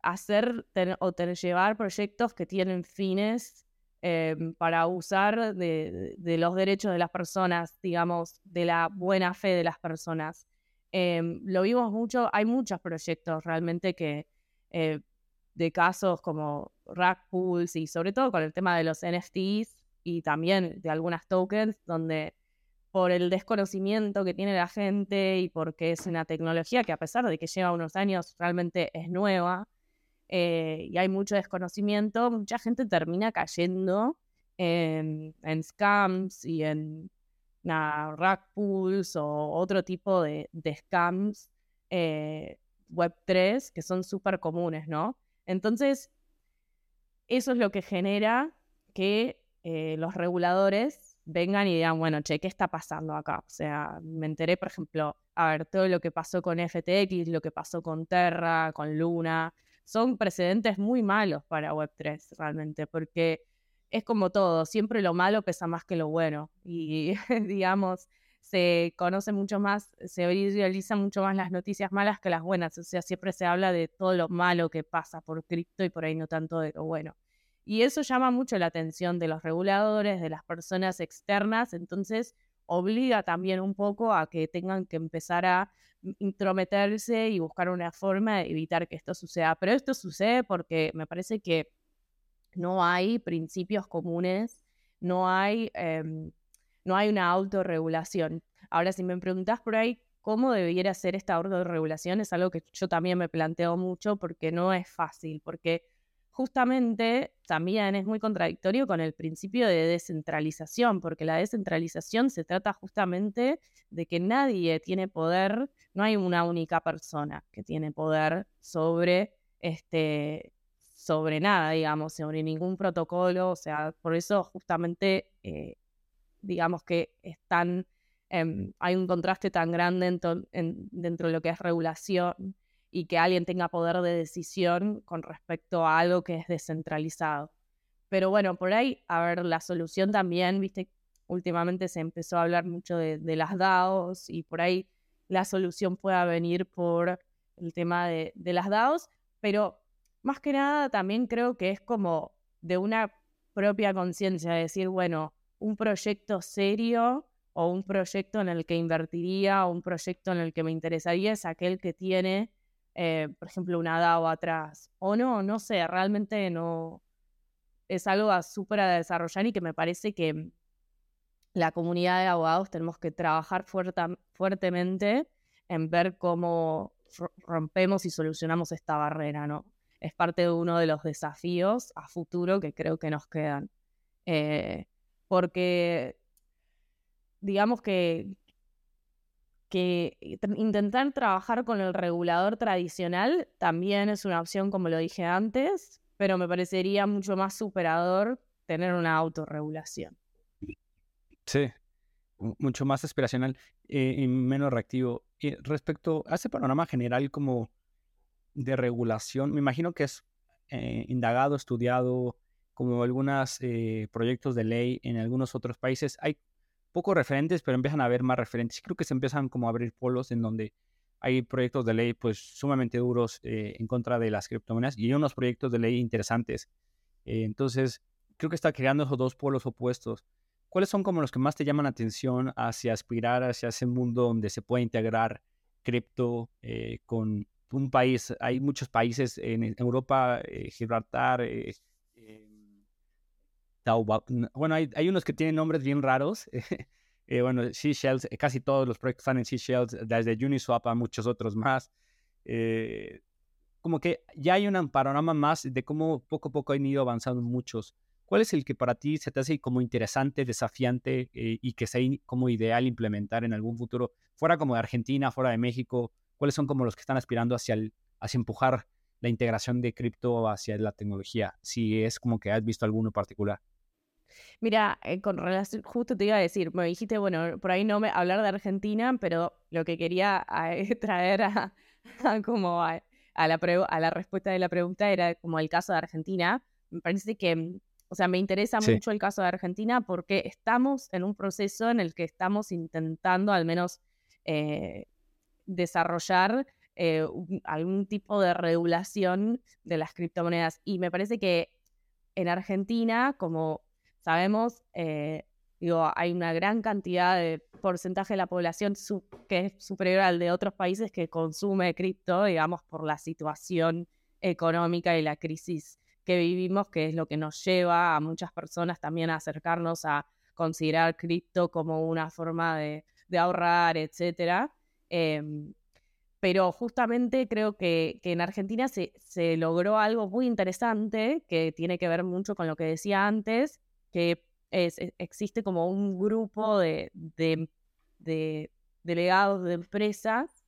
hacer o tener, llevar proyectos que tienen fines Em, para usar de, los derechos de las personas, digamos, de la buena fe de las personas. Em, lo vimos mucho, hay muchos proyectos realmente que eh, de casos como rack pools y sobre todo con el tema de los NFTs y también de algunas tokens donde por el desconocimiento que tiene la gente y porque es una tecnología que a pesar de que lleva unos años realmente es nueva, eh, y hay mucho desconocimiento, mucha gente termina cayendo en, scams y en rack pools o otro tipo de, scams eh, Web3 que son súper comunes, ¿no? Entonces, eso es lo que genera que eh, los reguladores vengan y digan, bueno, che, ¿qué está pasando acá? O sea, me enteré, por ejemplo, a ver, todo lo que pasó con FTX, lo que pasó con Terra, con Luna, son precedentes muy malos para Web3 realmente, porque es como todo, siempre lo malo pesa más que lo bueno y digamos, se conoce mucho más, se visualizan mucho más las noticias malas que las buenas, o sea, siempre se habla de todo lo malo que pasa por cripto y por ahí no tanto de lo bueno. Y eso llama mucho la atención de los reguladores, de las personas externas, entonces obliga también un poco a que tengan que empezar a intrometerse y buscar una forma de evitar que esto suceda. Pero esto sucede porque me parece que no hay principios comunes, no hay em, no hay una autorregulación. Ahora, si me preguntás por ahí cómo debiera ser esta autorregulación, es algo que yo también me planteo mucho porque no es fácil, porque justamente también es muy contradictorio con el principio de descentralización, porque la descentralización se trata justamente de que nadie tiene poder, no hay una única persona que tiene poder sobre este sobre nada, digamos, sobre ningún protocolo, o sea, por eso justamente, eh, digamos que están, em, hay un contraste tan grande dentro de lo que es regulación y que alguien tenga poder de decisión con respecto a algo que es descentralizado. Pero bueno, por ahí, a ver, la solución también, viste, últimamente se empezó a hablar mucho de, las DAOs y por ahí la solución pueda venir por el tema de, de las DAOs, pero más que nada también creo que es como de una propia conciencia, decir, bueno, un proyecto serio o un proyecto en el que invertiría o un proyecto en el que me interesaría es aquel que tiene eh, por ejemplo, una DAO atrás. O no, no sé, realmente no. Es algo súper a desarrollar y que me parece que la comunidad de abogados tenemos que trabajar fuertemente en ver cómo rompemos y solucionamos esta barrera, ¿no? Es parte de uno de los desafíos a futuro que creo que nos quedan. Eh, porque digamos que, que intentar trabajar con el regulador tradicional también es una opción, como lo dije antes, pero me parecería mucho más superador tener una autorregulación. Sí, mucho más aspiracional eh, y menos reactivo. Respecto a ese panorama general como de regulación, me imagino que es eh, indagado, estudiado, como algunos eh, proyectos de ley en algunos otros países. Hay pocos referentes, pero empiezan a haber más referentes. Creo que se empiezan como a abrir polos en donde hay proyectos de ley pues sumamente duros eh, en contra de las criptomonedas y hay unos proyectos de ley interesantes. Eh, entonces, creo que está creando esos dos polos opuestos. ¿Cuáles son como los que más te llaman la atención hacia aspirar hacia ese mundo donde se puede integrar cripto eh, con un país? Hay muchos países en Europa, Gibraltar, bueno, hay, unos que tienen nombres bien raros. eh, bueno, Shells, eh, casi todos los proyectos están en Shells, desde Uniswap a muchos otros más. Eh, como que ya hay un panorama más de cómo poco a poco han ido avanzando muchos. ¿Cuál es el que para ti se te hace como interesante, desafiante eh, y que sea como ideal implementar en algún futuro, fuera como de Argentina, fuera de México? ¿Cuáles son como los que están aspirando hacia, el, hacia empujar la integración de cripto hacia la tecnología? Si es como que has visto alguno particular. Mira, eh, con relación, justo te iba a decir, me dijiste, bueno, por ahí no me hablar de Argentina, pero lo que quería eh, traer a, como a, la a la respuesta de la pregunta era como el caso de Argentina. Me parece que, mm, o sea, me interesa mucho el caso de Argentina porque estamos en un proceso en el que estamos intentando al menos eh, desarrollar algún tipo de regulación de las criptomonedas. Y me parece que en Argentina, como sabemos, eh, digo, hay una gran cantidad de porcentaje de la población que es superior al de otros países que consume cripto, digamos, por la situación económica y la crisis que vivimos, que es lo que nos lleva a muchas personas también a acercarnos a considerar cripto como una forma de, ahorrar, etcétera. Em, pero justamente creo que, en Argentina se, logró algo muy interesante que tiene que ver mucho con lo que decía antes, que e, existe como un grupo de, delegados de empresas,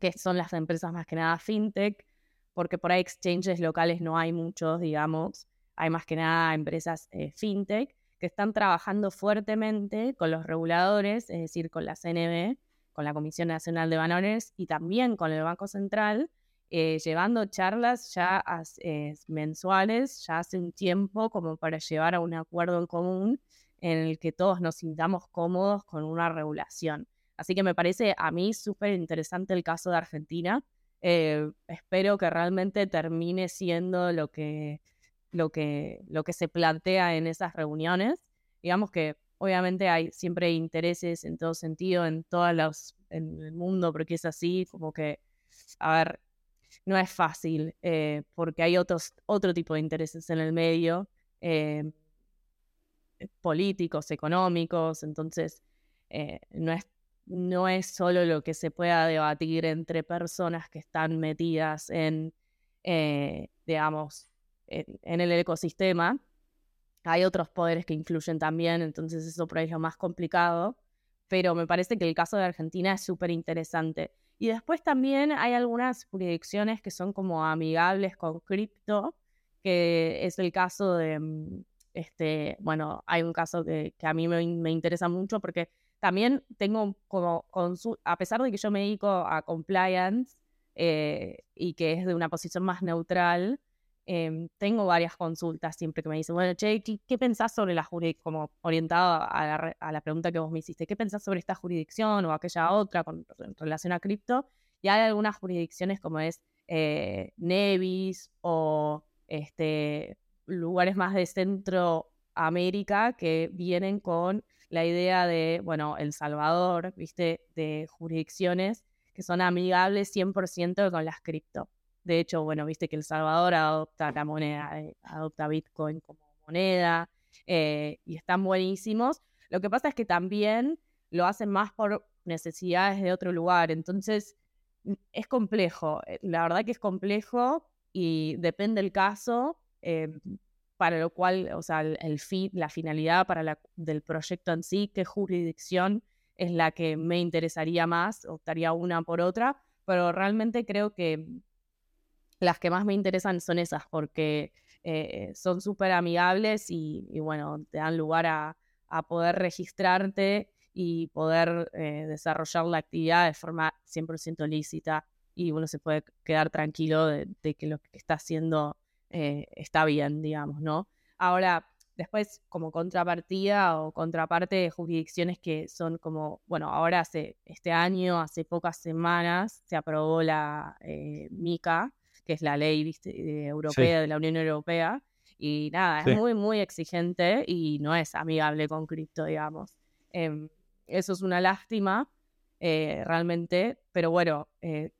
que son las empresas más que nada fintech, porque por ahí exchanges locales no hay muchos, digamos, hay más que nada empresas eh, fintech que están trabajando fuertemente con los reguladores, es decir, con la CNB, con la Comisión Nacional de Valores y también con el Banco Central, eh, llevando charlas ya eh, mensuales, ya hace un tiempo, como para llevar a un acuerdo en común en el que todos nos sintamos cómodos con una regulación. Así que me parece a mí súper interesante el caso de Argentina. Eh, espero que realmente termine siendo lo que, lo, que, lo que se plantea en esas reuniones. Digamos que obviamente hay siempre intereses en todo sentido, en todos los, en el mundo, porque es así, como que, a ver, no es fácil eh, porque hay otros, otro tipo de intereses en el medio. Eh, políticos, económicos, entonces no, es, no es solo lo que se pueda debatir entre personas que están metidas en, digamos, en, el ecosistema. Hay otros poderes que influyen también, entonces eso por ahí es lo más complicado, pero me parece que el caso de Argentina es súper interesante. Y después también hay algunas jurisdicciones que son como amigables con cripto, que es el caso de, mm, este, bueno, hay un caso que, a mí me, me, interesa mucho porque también tengo como, a pesar de que yo me dedico a compliance eh, y que es de una posición más neutral, Em, tengo varias consultas siempre que me dicen, bueno, che, ¿qué, pensás sobre la jurisdicción? Como orientado a la, pregunta que vos me hiciste, ¿qué pensás sobre esta jurisdicción o aquella otra con, en relación a cripto? Y hay algunas jurisdicciones como es eh, Nevis o este, lugares más de Centroamérica que vienen con la idea de, bueno, El Salvador, viste, de jurisdicciones que son amigables 100% con las cripto. De hecho, bueno, viste que El Salvador adopta la moneda, eh, adopta Bitcoin como moneda eh, y están buenísimos. Lo que pasa es que también lo hacen más por necesidades de otro lugar. Entonces, mm, es complejo. Eh, la verdad que es complejo y depende del caso, para lo cual, o sea, el, fin, la finalidad para del proyecto en sí, qué jurisdicción es la que me interesaría más, optaría una por otra, pero realmente creo que las que más me interesan son esas, porque eh, son súper amigables y, bueno, te dan lugar a, poder registrarte y poder eh, desarrollar la actividad de forma 100% lícita y uno se puede quedar tranquilo de, que lo que está haciendo eh, está bien, digamos, ¿no? Ahora, después, como contrapartida o contraparte de jurisdicciones que son como, bueno, ahora hace este año, hace pocas semanas, se aprobó la MICA, que es la ley europea de la Unión Europea. Y nada, es muy, muy exigente y no es amigable con cripto, digamos. Em, eso es una lástima, eh, realmente, pero bueno, eh,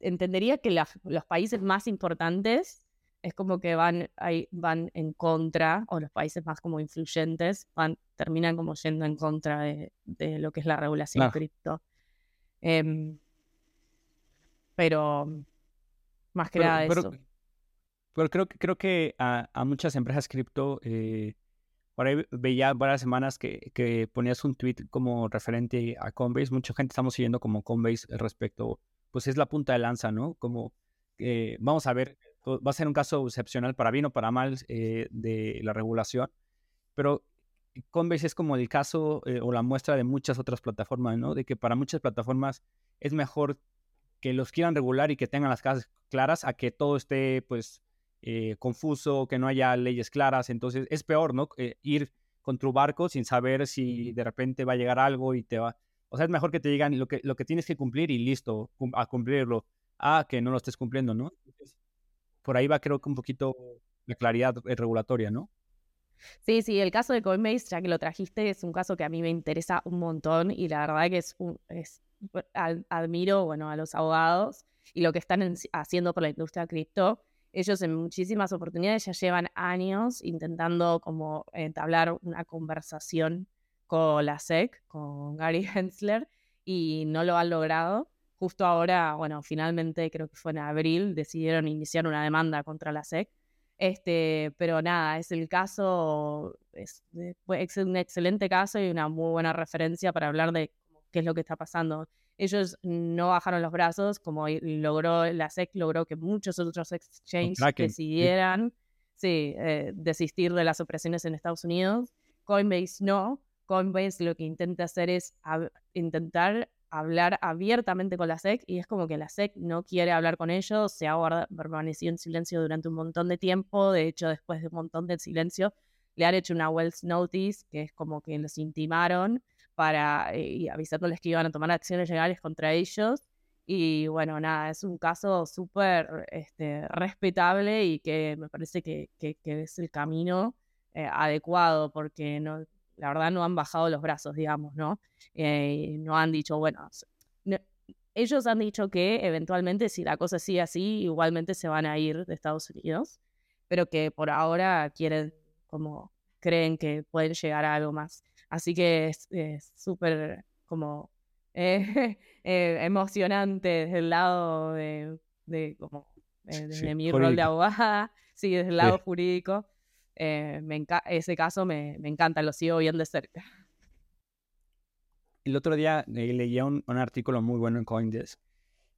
entendería que los países más importantes es como que van, ahí, van en contra, o los países más como influyentes van, terminan como yendo en contra de, lo que es la regulación cripto. Em, pero más que nada eso. Pero creo, creo que a, muchas empresas cripto, eh, por ahí veía varias semanas que, que, ponías un tweet como referente a Coinbase. Mucha gente estamos siguiendo como Coinbase respecto, pues es la punta de lanza, ¿no? Como eh, vamos a ver, va a ser un caso excepcional para bien o para mal eh, de la regulación, pero Coinbase es como el caso eh, o la muestra de muchas otras plataformas, ¿no? De que para muchas plataformas es mejor que los quieran regular y que tengan las casas claras a que todo esté pues eh, confuso, que no haya leyes claras. Entonces es peor, ¿no? Eh, ir con tu barco sin saber si de repente va a llegar algo y te va... O sea, es mejor que te digan lo que, lo que tienes que cumplir y listo, a cumplirlo, a que no lo estés cumpliendo, ¿no? por ahí va creo que un poquito la claridad eh, regulatoria, ¿no? Sí, sí, el caso de Coinbase, ya que lo trajiste, es un caso que a mí me interesa un montón y la verdad que es, un, es admiro bueno, a los abogados y lo que están haciendo por la industria cripto. Ellos en muchísimas oportunidades ya llevan años intentando como entablar una conversación con la SEC, con Gary Hensler, y no lo han logrado. Justo ahora, bueno, finalmente creo que fue en abril, decidieron iniciar una demanda contra la SEC. Este, pero nada, es el caso, es, es un excelente caso y una muy buena referencia para hablar de qué es lo que está pasando. Ellos no bajaron los brazos, como logró la SEC, logró que muchos otros exchanges decidieran sí, eh, desistir de las operaciones en Estados Unidos. Coinbase no. Coinbase lo que intenta hacer es intentar hablar abiertamente con la SEC y es como que la SEC no quiere hablar con ellos, se ha permanecido en silencio durante un montón de tiempo, de hecho después de un montón de silencio le han hecho una Wells Notice, que es como que los intimaron para eh, avisándoles que iban a tomar acciones legales contra ellos. Y bueno, nada, es un caso súper este, respetable y que me parece que, que, es el camino eh, adecuado porque no, la verdad no han bajado los brazos, digamos, ¿no? Eh, no han dicho, bueno, ellos han dicho que eventualmente si la cosa sigue así, igualmente se van a ir de Estados Unidos, pero que por ahora quieren como creen que pueden llegar a algo más. Así que es súper como eh, eh, emocionante desde el lado de, como desde mi rol de abogada, sí, desde el lado jurídico. me ese caso me, me encanta, lo sigo bien de cerca. El otro día leía un, un, artículo muy bueno en Coindesk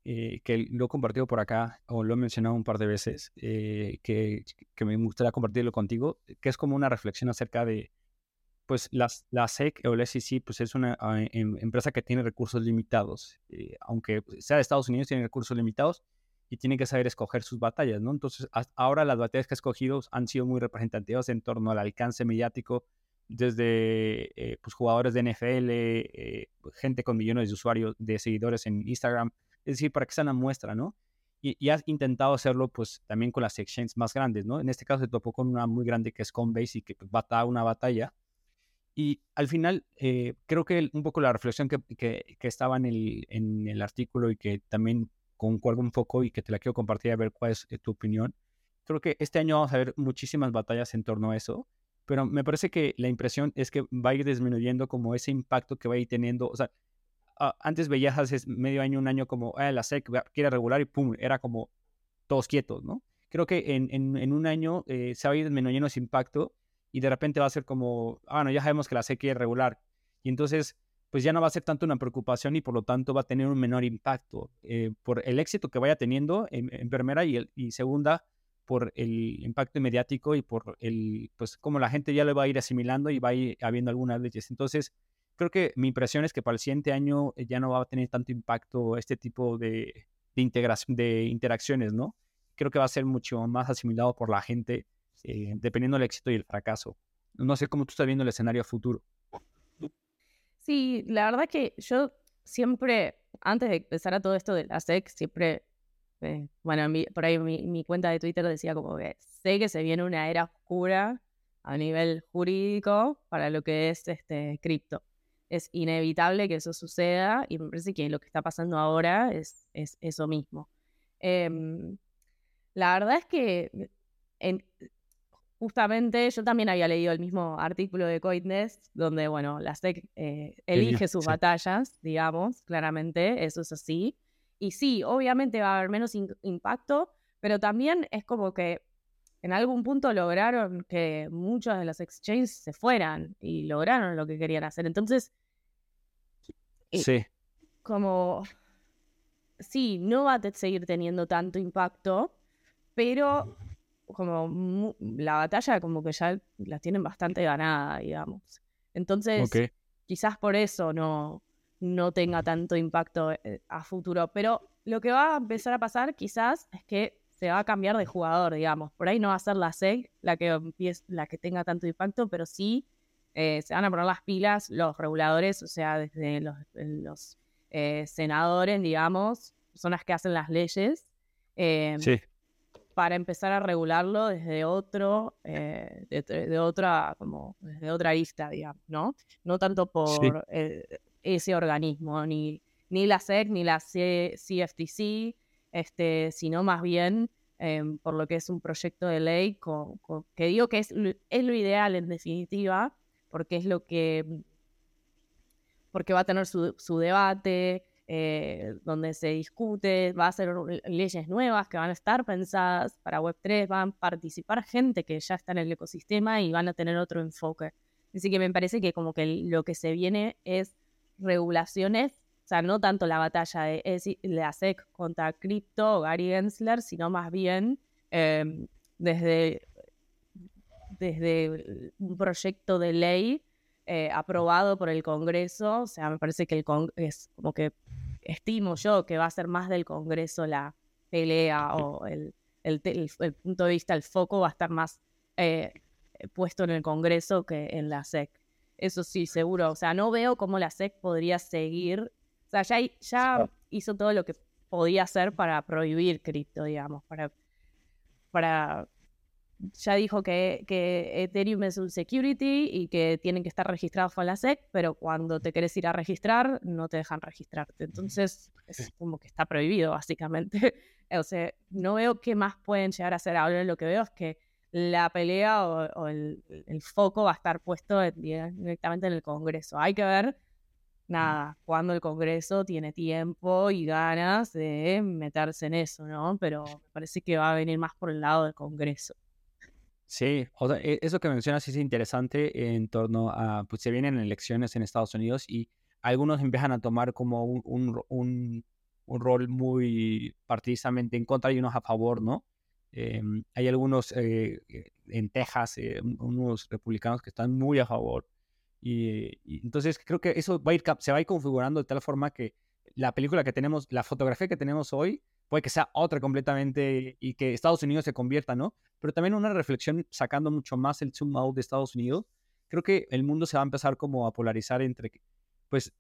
eh, que lo he compartido por acá o lo he mencionado un par de veces, eh, que, que, me gustaría compartirlo contigo, que es como una reflexión acerca de, pues las, la SEC o la SEC pues es una ah, em, empresa que tiene recursos limitados, eh, aunque sea de Estados Unidos, tiene recursos limitados y tiene que saber escoger sus batallas, ¿no? Entonces, ahora las batallas que ha escogido han sido muy representativas en torno al alcance mediático, desde pues, jugadores de NFL, gente con millones de usuarios, de seguidores en Instagram, es decir, para que sea una muestra, ¿no? Y, has intentado hacerlo pues también con las exchanges más grandes, ¿no? En este caso se topó con una muy grande que es Coinbase y que pues, va a dar una batalla. Y al final, eh, creo que un poco la reflexión que, que, estaba en el, en el, artículo y que también concuerdo un poco y que te la quiero compartir a ver cuál es eh, tu opinión. Creo que este año vamos a ver muchísimas batallas en torno a eso, pero me parece que la impresión es que va a ir disminuyendo como ese impacto que va a ir teniendo. O sea, antes veías hace medio año, un año como, ah, la SEC quiere regular y pum, era como todos quietos, ¿no? Creo que en, en, un año eh, se va a ir disminuyendo ese impacto y de repente va a ser como, ah, no, ya sabemos que la SEC quiere regular. Y entonces, pues ya no va a ser tanto una preocupación y por lo tanto va a tener un menor impacto eh, por el éxito que vaya teniendo en, primera y, el, y segunda por el impacto mediático y por el, pues como la gente ya lo va a ir asimilando y va a ir habiendo algunas leyes. Entonces, creo que mi impresión es que para el siguiente año eh, ya no va a tener tanto impacto este tipo de, integración, de interacciones, ¿no? Creo que va a ser mucho más asimilado por la gente, eh, dependiendo del éxito y el fracaso. No sé cómo tú estás viendo el escenario futuro. Sí, la verdad que yo siempre, antes de empezar a todo esto de la SEC, siempre, eh, bueno, por ahí mi, cuenta de Twitter decía como que sé que se viene una era oscura a nivel jurídico para lo que es este cripto es inevitable que eso suceda y me parece que lo que está pasando ahora es, es eso mismo. Em, la verdad es que justamente yo también había leído el mismo artículo de Coitness, donde, bueno, la SEC eh, elige sus batallas, digamos, claramente, eso es así. Y sí, obviamente va a haber menos impacto, pero también es como que en algún punto lograron que muchos de los exchanges se fueran y lograron lo que querían hacer. Entonces, sí. Como, sí, no va a seguir teniendo tanto impacto, pero como la batalla como que ya la tienen bastante ganada, digamos. Entonces, quizás por eso no, no tenga tanto impacto eh, a futuro. Pero lo que va a empezar a pasar quizás es que se va a cambiar de jugador, digamos. Por ahí no va a ser la SEG la que, la que tenga tanto impacto, pero sí eh, se van a poner las pilas los reguladores, o sea, desde los, eh, senadores, digamos, son las que hacen las leyes, em, para empezar a regularlo desde otro, eh, de, otra, como, desde otra lista, digamos, ¿no? No tanto por ese organismo, ni, ni la SEC, ni la CFTC, este, sino más bien em, por lo que es un proyecto de ley que digo que es, es lo ideal en definitiva, porque es lo que, porque va a tener su, debate, eh, donde se discute, va a ser leyes nuevas que van a estar pensadas para Web3, van a participar gente que ya está en el ecosistema y van a tener otro enfoque. Así que me parece que como que lo que se viene es regulaciones, o sea, no tanto la batalla de la SEC contra cripto o Gary Gensler, sino más bien em, desde desde un proyecto de ley eh, aprobado por el Congreso. O sea, me parece que el es como que estimo yo que va a ser más del Congreso la pelea o el, el, punto de vista, el foco va a estar más eh, puesto en el Congreso que en la SEC. Eso sí, seguro. O sea, no veo cómo la SEC podría seguir. O sea, ya, ya hizo todo lo que podía hacer para prohibir cripto, digamos, para, para ya dijo que, que, Ethereum es un security y que tienen que estar registrados con la SEC, pero cuando te quieres ir a registrar, no te dejan registrarte. Entonces, es como que está prohibido, básicamente. o sea, no veo qué más pueden llegar a hacer. Ahora lo que veo es que la pelea o, el, foco va a estar puesto directamente en el Congreso. Hay que ver, nada, cuando el Congreso tiene tiempo y ganas de meterse en eso, ¿no? Pero me parece que va a venir más por el lado del Congreso. Sí, o sea, e, eso que mencionas es interesante en torno a, pues se vienen elecciones en Estados Unidos y algunos empiezan a tomar como un, un, un, rol muy partidistamente en contra y unos a favor, ¿no? Em, hay algunos eh, eh, en Texas, eh, unos republicanos que están muy a favor. Y, entonces creo que eso va a ir, se va a ir configurando de tal forma que la película que tenemos, la fotografía que tenemos hoy, puede que sea otra completamente y que Estados Unidos se convierta, ¿no? Pero también una reflexión sacando mucho más el zoom out de Estados Unidos. Creo que el mundo se va a empezar como a polarizar entre, pues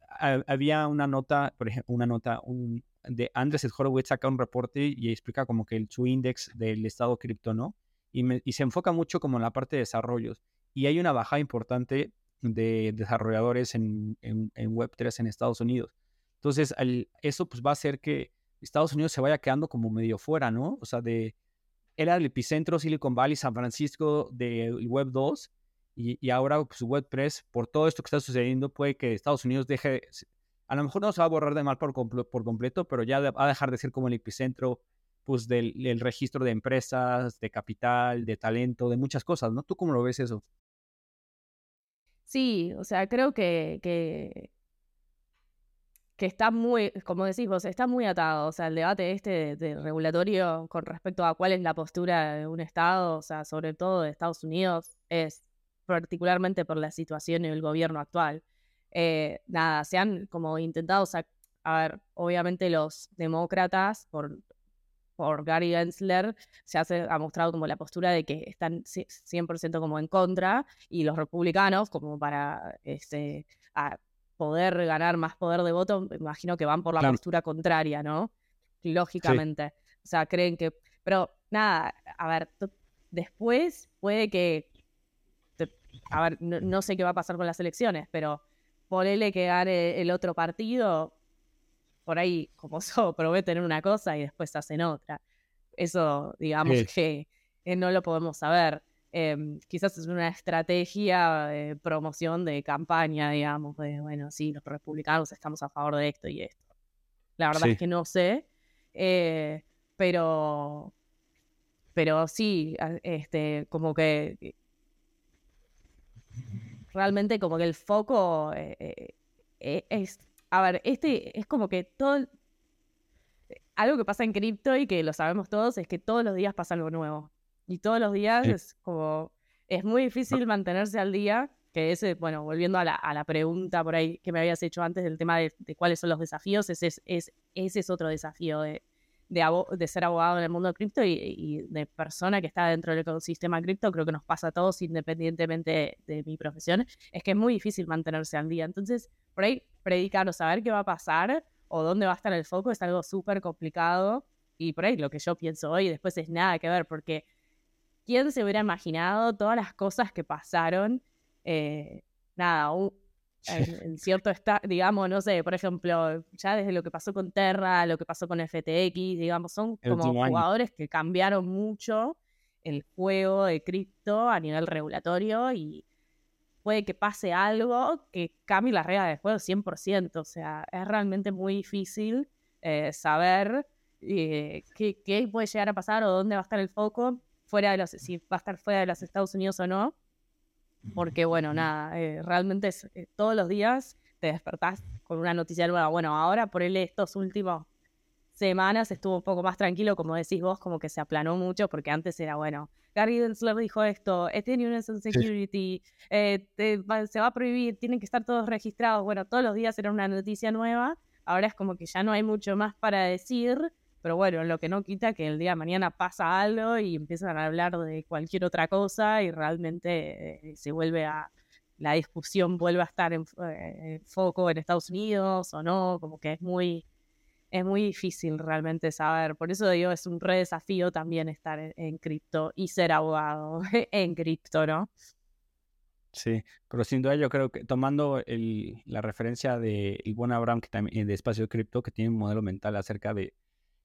había una nota, por ejemplo, una nota un, de Andrés Horowitz saca un reporte y explica como que el, su index del estado cripto, ¿no? Y, y se enfoca mucho como en la parte de desarrollos. Y hay una bajada importante de desarrolladores en, en, en Web3 en Estados Unidos. Entonces, eso pues va a hacer que Estados Unidos se vaya quedando como medio fuera, ¿no? O sea, de, era el epicentro Silicon Valley, San Francisco del Web 2 y, ahora pues WordPress, por todo esto que está sucediendo, puede que Estados Unidos deje, a lo mejor no se va a borrar de mal por, por completo, pero ya va a dejar de ser como el epicentro pues del, del, registro de empresas, de capital, de talento, de muchas cosas, ¿no? ¿Tú cómo lo ves eso? Sí, o sea, creo que, que que está muy, como decís vos, está muy atado. O sea, el debate este de, regulatorio con respecto a cuál es la postura de un Estado, o sea, sobre todo de Estados Unidos, es particularmente por la situación y el gobierno actual. Eh, nada, se han como intentado, o sea, a ver, obviamente los demócratas, por, por Gary Gensler, se hace, ha mostrado como la postura de que están 100% como en contra, y los republicanos, como para este, poder ganar más poder de voto, me imagino que van por la postura contraria, ¿no? Lógicamente. O sea, creen que... Pero nada, a ver, después puede que... A ver, no, sé qué va a pasar con las elecciones, pero ponele que gane el otro partido, por ahí, como so, prometen una cosa y después hacen otra. Eso, digamos que no lo podemos saber. Em, quizás es una estrategia de promoción de campaña, digamos, de, bueno, sí, los republicanos estamos a favor de esto y esto. La verdad es que no sé, eh, pero, pero sí, este, como que realmente como que el foco eh, eh, es, a ver, este es como que todo, algo que pasa en cripto y que lo sabemos todos es que todos los días pasa algo nuevo. Y todos los días es como, es muy difícil mantenerse al día, que ese, bueno, volviendo a la, a la pregunta por ahí que me habías hecho antes del tema de, cuáles son los desafíos, ese es, es, ese es otro desafío de, de, de, ser abogado en el mundo cripto y, de persona que está dentro del ecosistema cripto, creo que nos pasa a todos independientemente de, mi profesión, es que es muy difícil mantenerse al día. Entonces, por ahí, predicar o saber qué va a pasar o dónde va a estar el foco es algo súper complicado. Y por ahí lo que yo pienso hoy después es nada que ver, porque ¿Quién se hubiera imaginado todas las cosas que pasaron? Eh, nada, en, cierto estado, digamos, no sé, por ejemplo, ya desde lo que pasó con Terra, lo que pasó con FTX, digamos, son como jugadores que cambiaron mucho el juego de cripto a nivel regulatorio y puede que pase algo que cambie las reglas del juego 100%. O sea, es realmente muy difícil eh, saber eh, qué, qué, puede llegar a pasar o dónde va a estar el foco fuera de los, si va a estar fuera de los Estados Unidos o no. Porque, bueno, nada, eh, realmente es, eh, todos los días te despertás con una noticia nueva. Bueno, ahora por él estos últimos semanas estuvo un poco más tranquilo, como decís vos, como que se aplanó mucho, porque antes era, bueno, Gary Densler dijo esto, este Universal Security, eh, se va a prohibir, tienen que estar todos registrados. Bueno, todos los días era una noticia nueva. Ahora es como que ya no hay mucho más para decir pero bueno, lo que no quita que el día de mañana pasa algo y empiezan a hablar de cualquier otra cosa y realmente eh, se vuelve a, la discusión vuelve a estar en, eh, foco en Estados Unidos o no, como que es muy, es muy difícil realmente saber. Por eso digo, es un re desafío también estar en, cripto y ser abogado en cripto, ¿no? Sí, pero sin duda yo creo que tomando la referencia de Ivonne Abraham que también, de Espacio Cripto, que tiene un modelo mental acerca de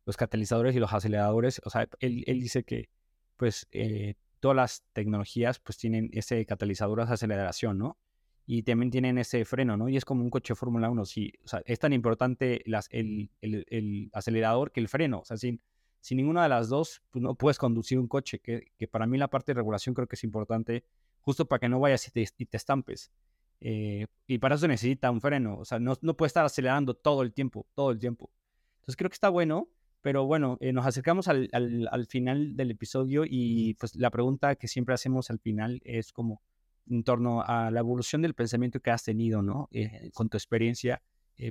los catalizadores y los aceleradores, o sea, él, dice que pues eh, todas las tecnologías pues tienen ese catalizador de aceleración, ¿no? Y también tienen ese freno, ¿no? Y es como un coche Fórmula 1, sí, o sea, es tan importante el, el, acelerador que el freno, o sea, sin, sin ninguna de las dos, pues no puedes conducir un coche, que, que, para mí la parte de regulación creo que es importante, justo para que no vayas y te, y te estampes. Eh, y para eso necesita un freno, o sea, no, no puede estar acelerando todo el tiempo, todo el tiempo. Entonces creo que está bueno, pero bueno, eh, nos acercamos al, al, final del episodio y pues la pregunta que siempre hacemos al final es como en torno a la evolución del pensamiento que has tenido, ¿no? Eh, con tu experiencia,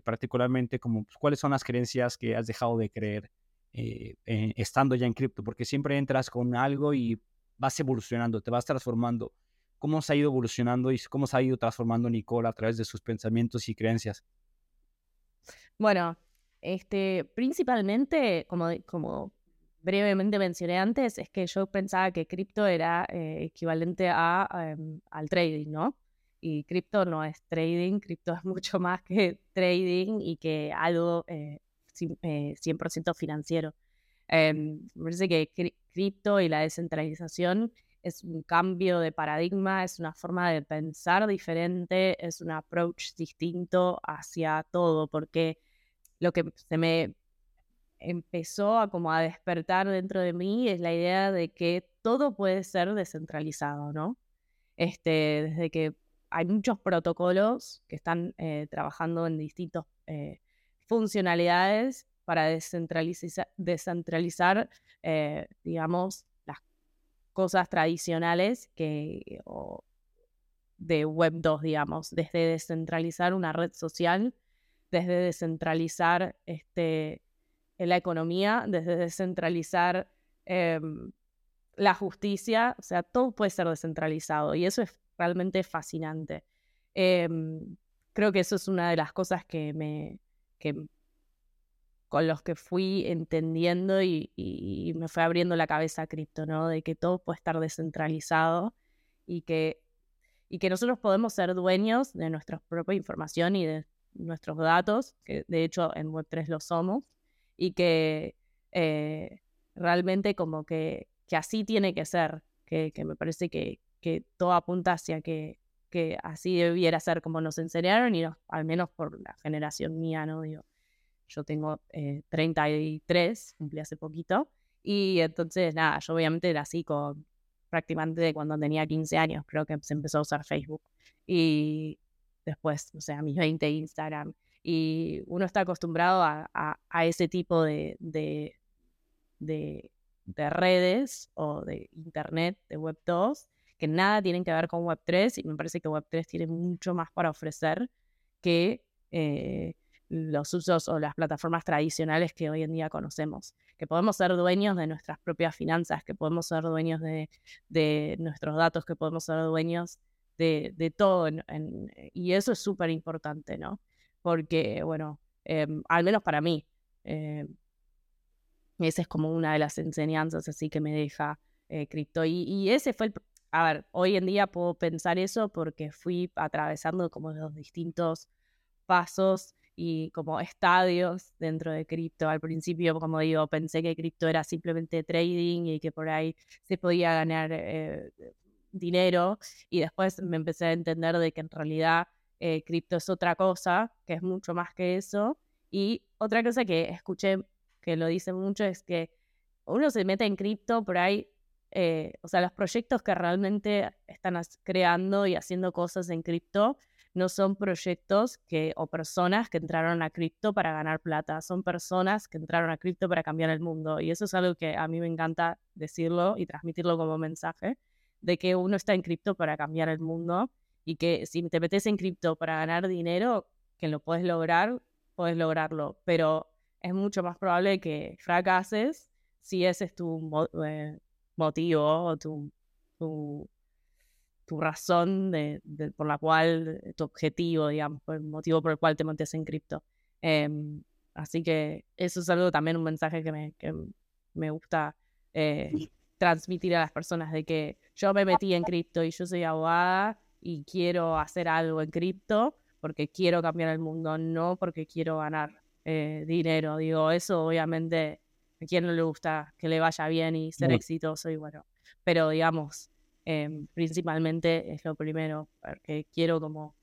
particularmente como pues, cuáles son las creencias que has dejado de creer estando ya en cripto, porque siempre entras con algo y vas evolucionando, te vas transformando cómo se ha ido evolucionando y cómo se ha ido transformando Nicole a través de sus pensamientos y creencias. Bueno, este, principalmente, como, como brevemente mencioné antes, es que yo pensaba que cripto era eh, equivalente a, em, al trading, ¿no? Y cripto no es trading, cripto es mucho más que trading y que algo eh, 100% eh, financiero. Em, me parece que cripto y la descentralización es un cambio de paradigma, es una forma de pensar diferente, es un approach distinto hacia todo, porque lo que se me empezó a como a despertar dentro de mí es la idea de que todo puede ser descentralizado, ¿no? Este, desde que hay muchos protocolos que están eh, trabajando en distintas eh, funcionalidades para descentralizar, descentralizar eh, digamos, cosas tradicionales que, de Web 2, digamos, desde descentralizar una red social, desde descentralizar este, la economía, desde descentralizar em, la justicia, o sea, todo puede ser descentralizado y eso es realmente fascinante. Em, creo que eso es una de las cosas que me, que con los que fui entendiendo y, me fue abriendo la cabeza a cripto, ¿no? De que todo puede estar descentralizado y que, y que nosotros podemos ser dueños de nuestra propia información y de nuestros datos, que de hecho en Web3 lo somos, y que eh, realmente como que, que, así tiene que ser, que, me parece que, que todo apunta hacia que, así debiera ser como nos enseñaron y al menos por la generación mía, ¿no? Digo, yo tengo 33, eh, cumplí hace poquito. Y entonces, nada, yo obviamente era así con prácticamente cuando tenía 15 años, creo que se empezó a usar Facebook. Y después, o sea, mis 20 Instagram. Y uno está acostumbrado a, a, ese tipo de, redes o de Internet, de Web 2, que nada tienen que ver con Web 3. Y me parece que Web 3 tiene mucho más para ofrecer que eh, los usos o las plataformas tradicionales que hoy en día conocemos, que podemos ser dueños de nuestras propias finanzas, que podemos ser dueños de, nuestros datos, que podemos ser dueños de, todo. y eso es súper importante, ¿no? Porque, bueno, em, al menos para mí, em, esa es como una de las enseñanzas así que me deja eh, cripto. Y, y, ese fue el... A ver, hoy en día puedo pensar eso porque fui atravesando como los distintos pasos y como estadios dentro de cripto. Al principio, como digo, pensé que cripto era simplemente trading y que por ahí se podía ganar eh, dinero y después me empecé a entender de que en realidad eh, cripto es otra cosa, que es mucho más que eso. Y otra cosa que escuché que lo dicen mucho es que uno se mete en cripto por ahí, eh, o sea, los proyectos que realmente están creando y haciendo cosas en cripto no son proyectos que, o personas que entraron a cripto para ganar plata, son personas que entraron a cripto para cambiar el mundo. Y eso es algo que a mí me encanta decirlo y transmitirlo como mensaje, de que uno está en cripto para cambiar el mundo y que si te metes en cripto para ganar dinero, que lo puedes lograr, puedes lograrlo, pero es mucho más probable que fracases si ese es tu eh, motivo o tu, tu tu razón de, por la cual, eh, tu objetivo, digamos, el motivo por el cual te montes en cripto. Em, así que eso es algo también un mensaje que me, que me gusta eh, transmitir a las personas de que yo me metí en cripto y yo soy abogada y quiero hacer algo en cripto porque quiero cambiar el mundo, no porque quiero ganar eh, dinero. Digo, eso obviamente a quien no le gusta que le vaya bien y ser exitoso y bueno, pero digamos, em, principalmente es lo primero, porque quiero como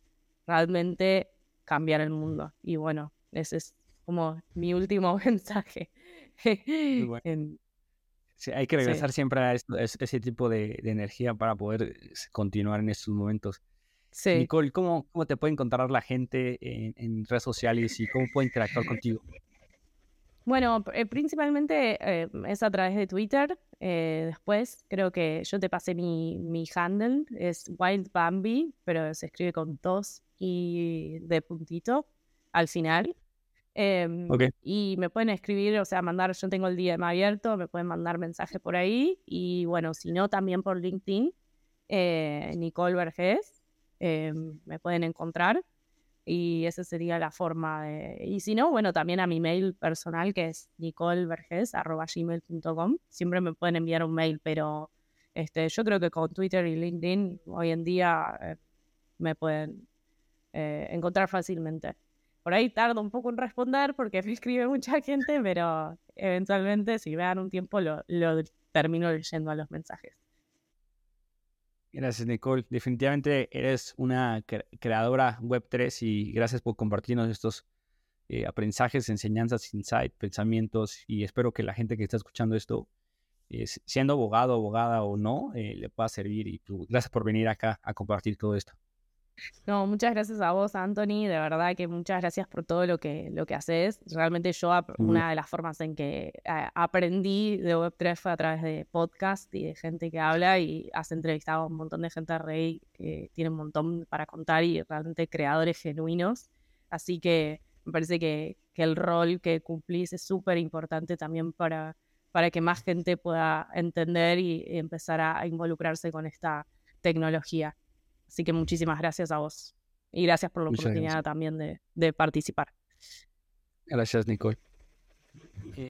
realmente cambiar el mundo. Y bueno, ese es como mi último mensaje. Sí, hay que regresar siempre a, ese tipo de, energía para poder eh, continuar en estos momentos. Sí. Nicole, ¿cómo, ¿cómo te puede encontrar la gente en, redes sociales y cómo puede interactuar contigo? Bueno, eh, principalmente eh, es a través de Twitter. después creo que yo te pasé mi, mi handle, es Wild Bambi, pero se escribe con dos y de puntito al final. Em, y me pueden escribir, o sea, mandar, yo tengo el DM abierto, me pueden mandar mensajes por ahí. Y bueno, si no, también por LinkedIn, eh, Nicole Vergés, em, me pueden encontrar. Y esa sería la forma de... Y si no, bueno, también a mi mail personal, que es nicoleverges.gmail.com. Siempre me pueden enviar un mail, pero este, yo creo que con Twitter y LinkedIn hoy en día eh, me pueden eh, encontrar fácilmente. Por ahí tardo un poco en responder porque me escribe mucha gente, pero eventualmente si me dan un tiempo lo, termino leyendo a los mensajes. Gracias, Nicole. Definitivamente eres una creadora Web3 y gracias por compartirnos estos eh, aprendizajes, enseñanzas, insights, pensamientos y espero que la gente que está escuchando esto, eh, siendo abogado, abogada o no, le pueda servir y pues, gracias por venir acá a compartir todo esto. No, muchas gracias a vos, Anthony. De verdad que muchas gracias por todo lo que, lo que haces. Realmente yo, una de las formas en que eh, aprendí de Web3 fue a través de podcast y de gente que habla y has entrevistado a un montón de gente de Rey que tiene un montón para contar y realmente creadores genuinos. Así que me parece que, que el rol que cumplís es súper importante también para, para que más gente pueda entender y, empezar a involucrarse con esta tecnología. Así que muchísimas gracias a vos. Y gracias por la oportunidad también de, de participar. Gracias, Nicole.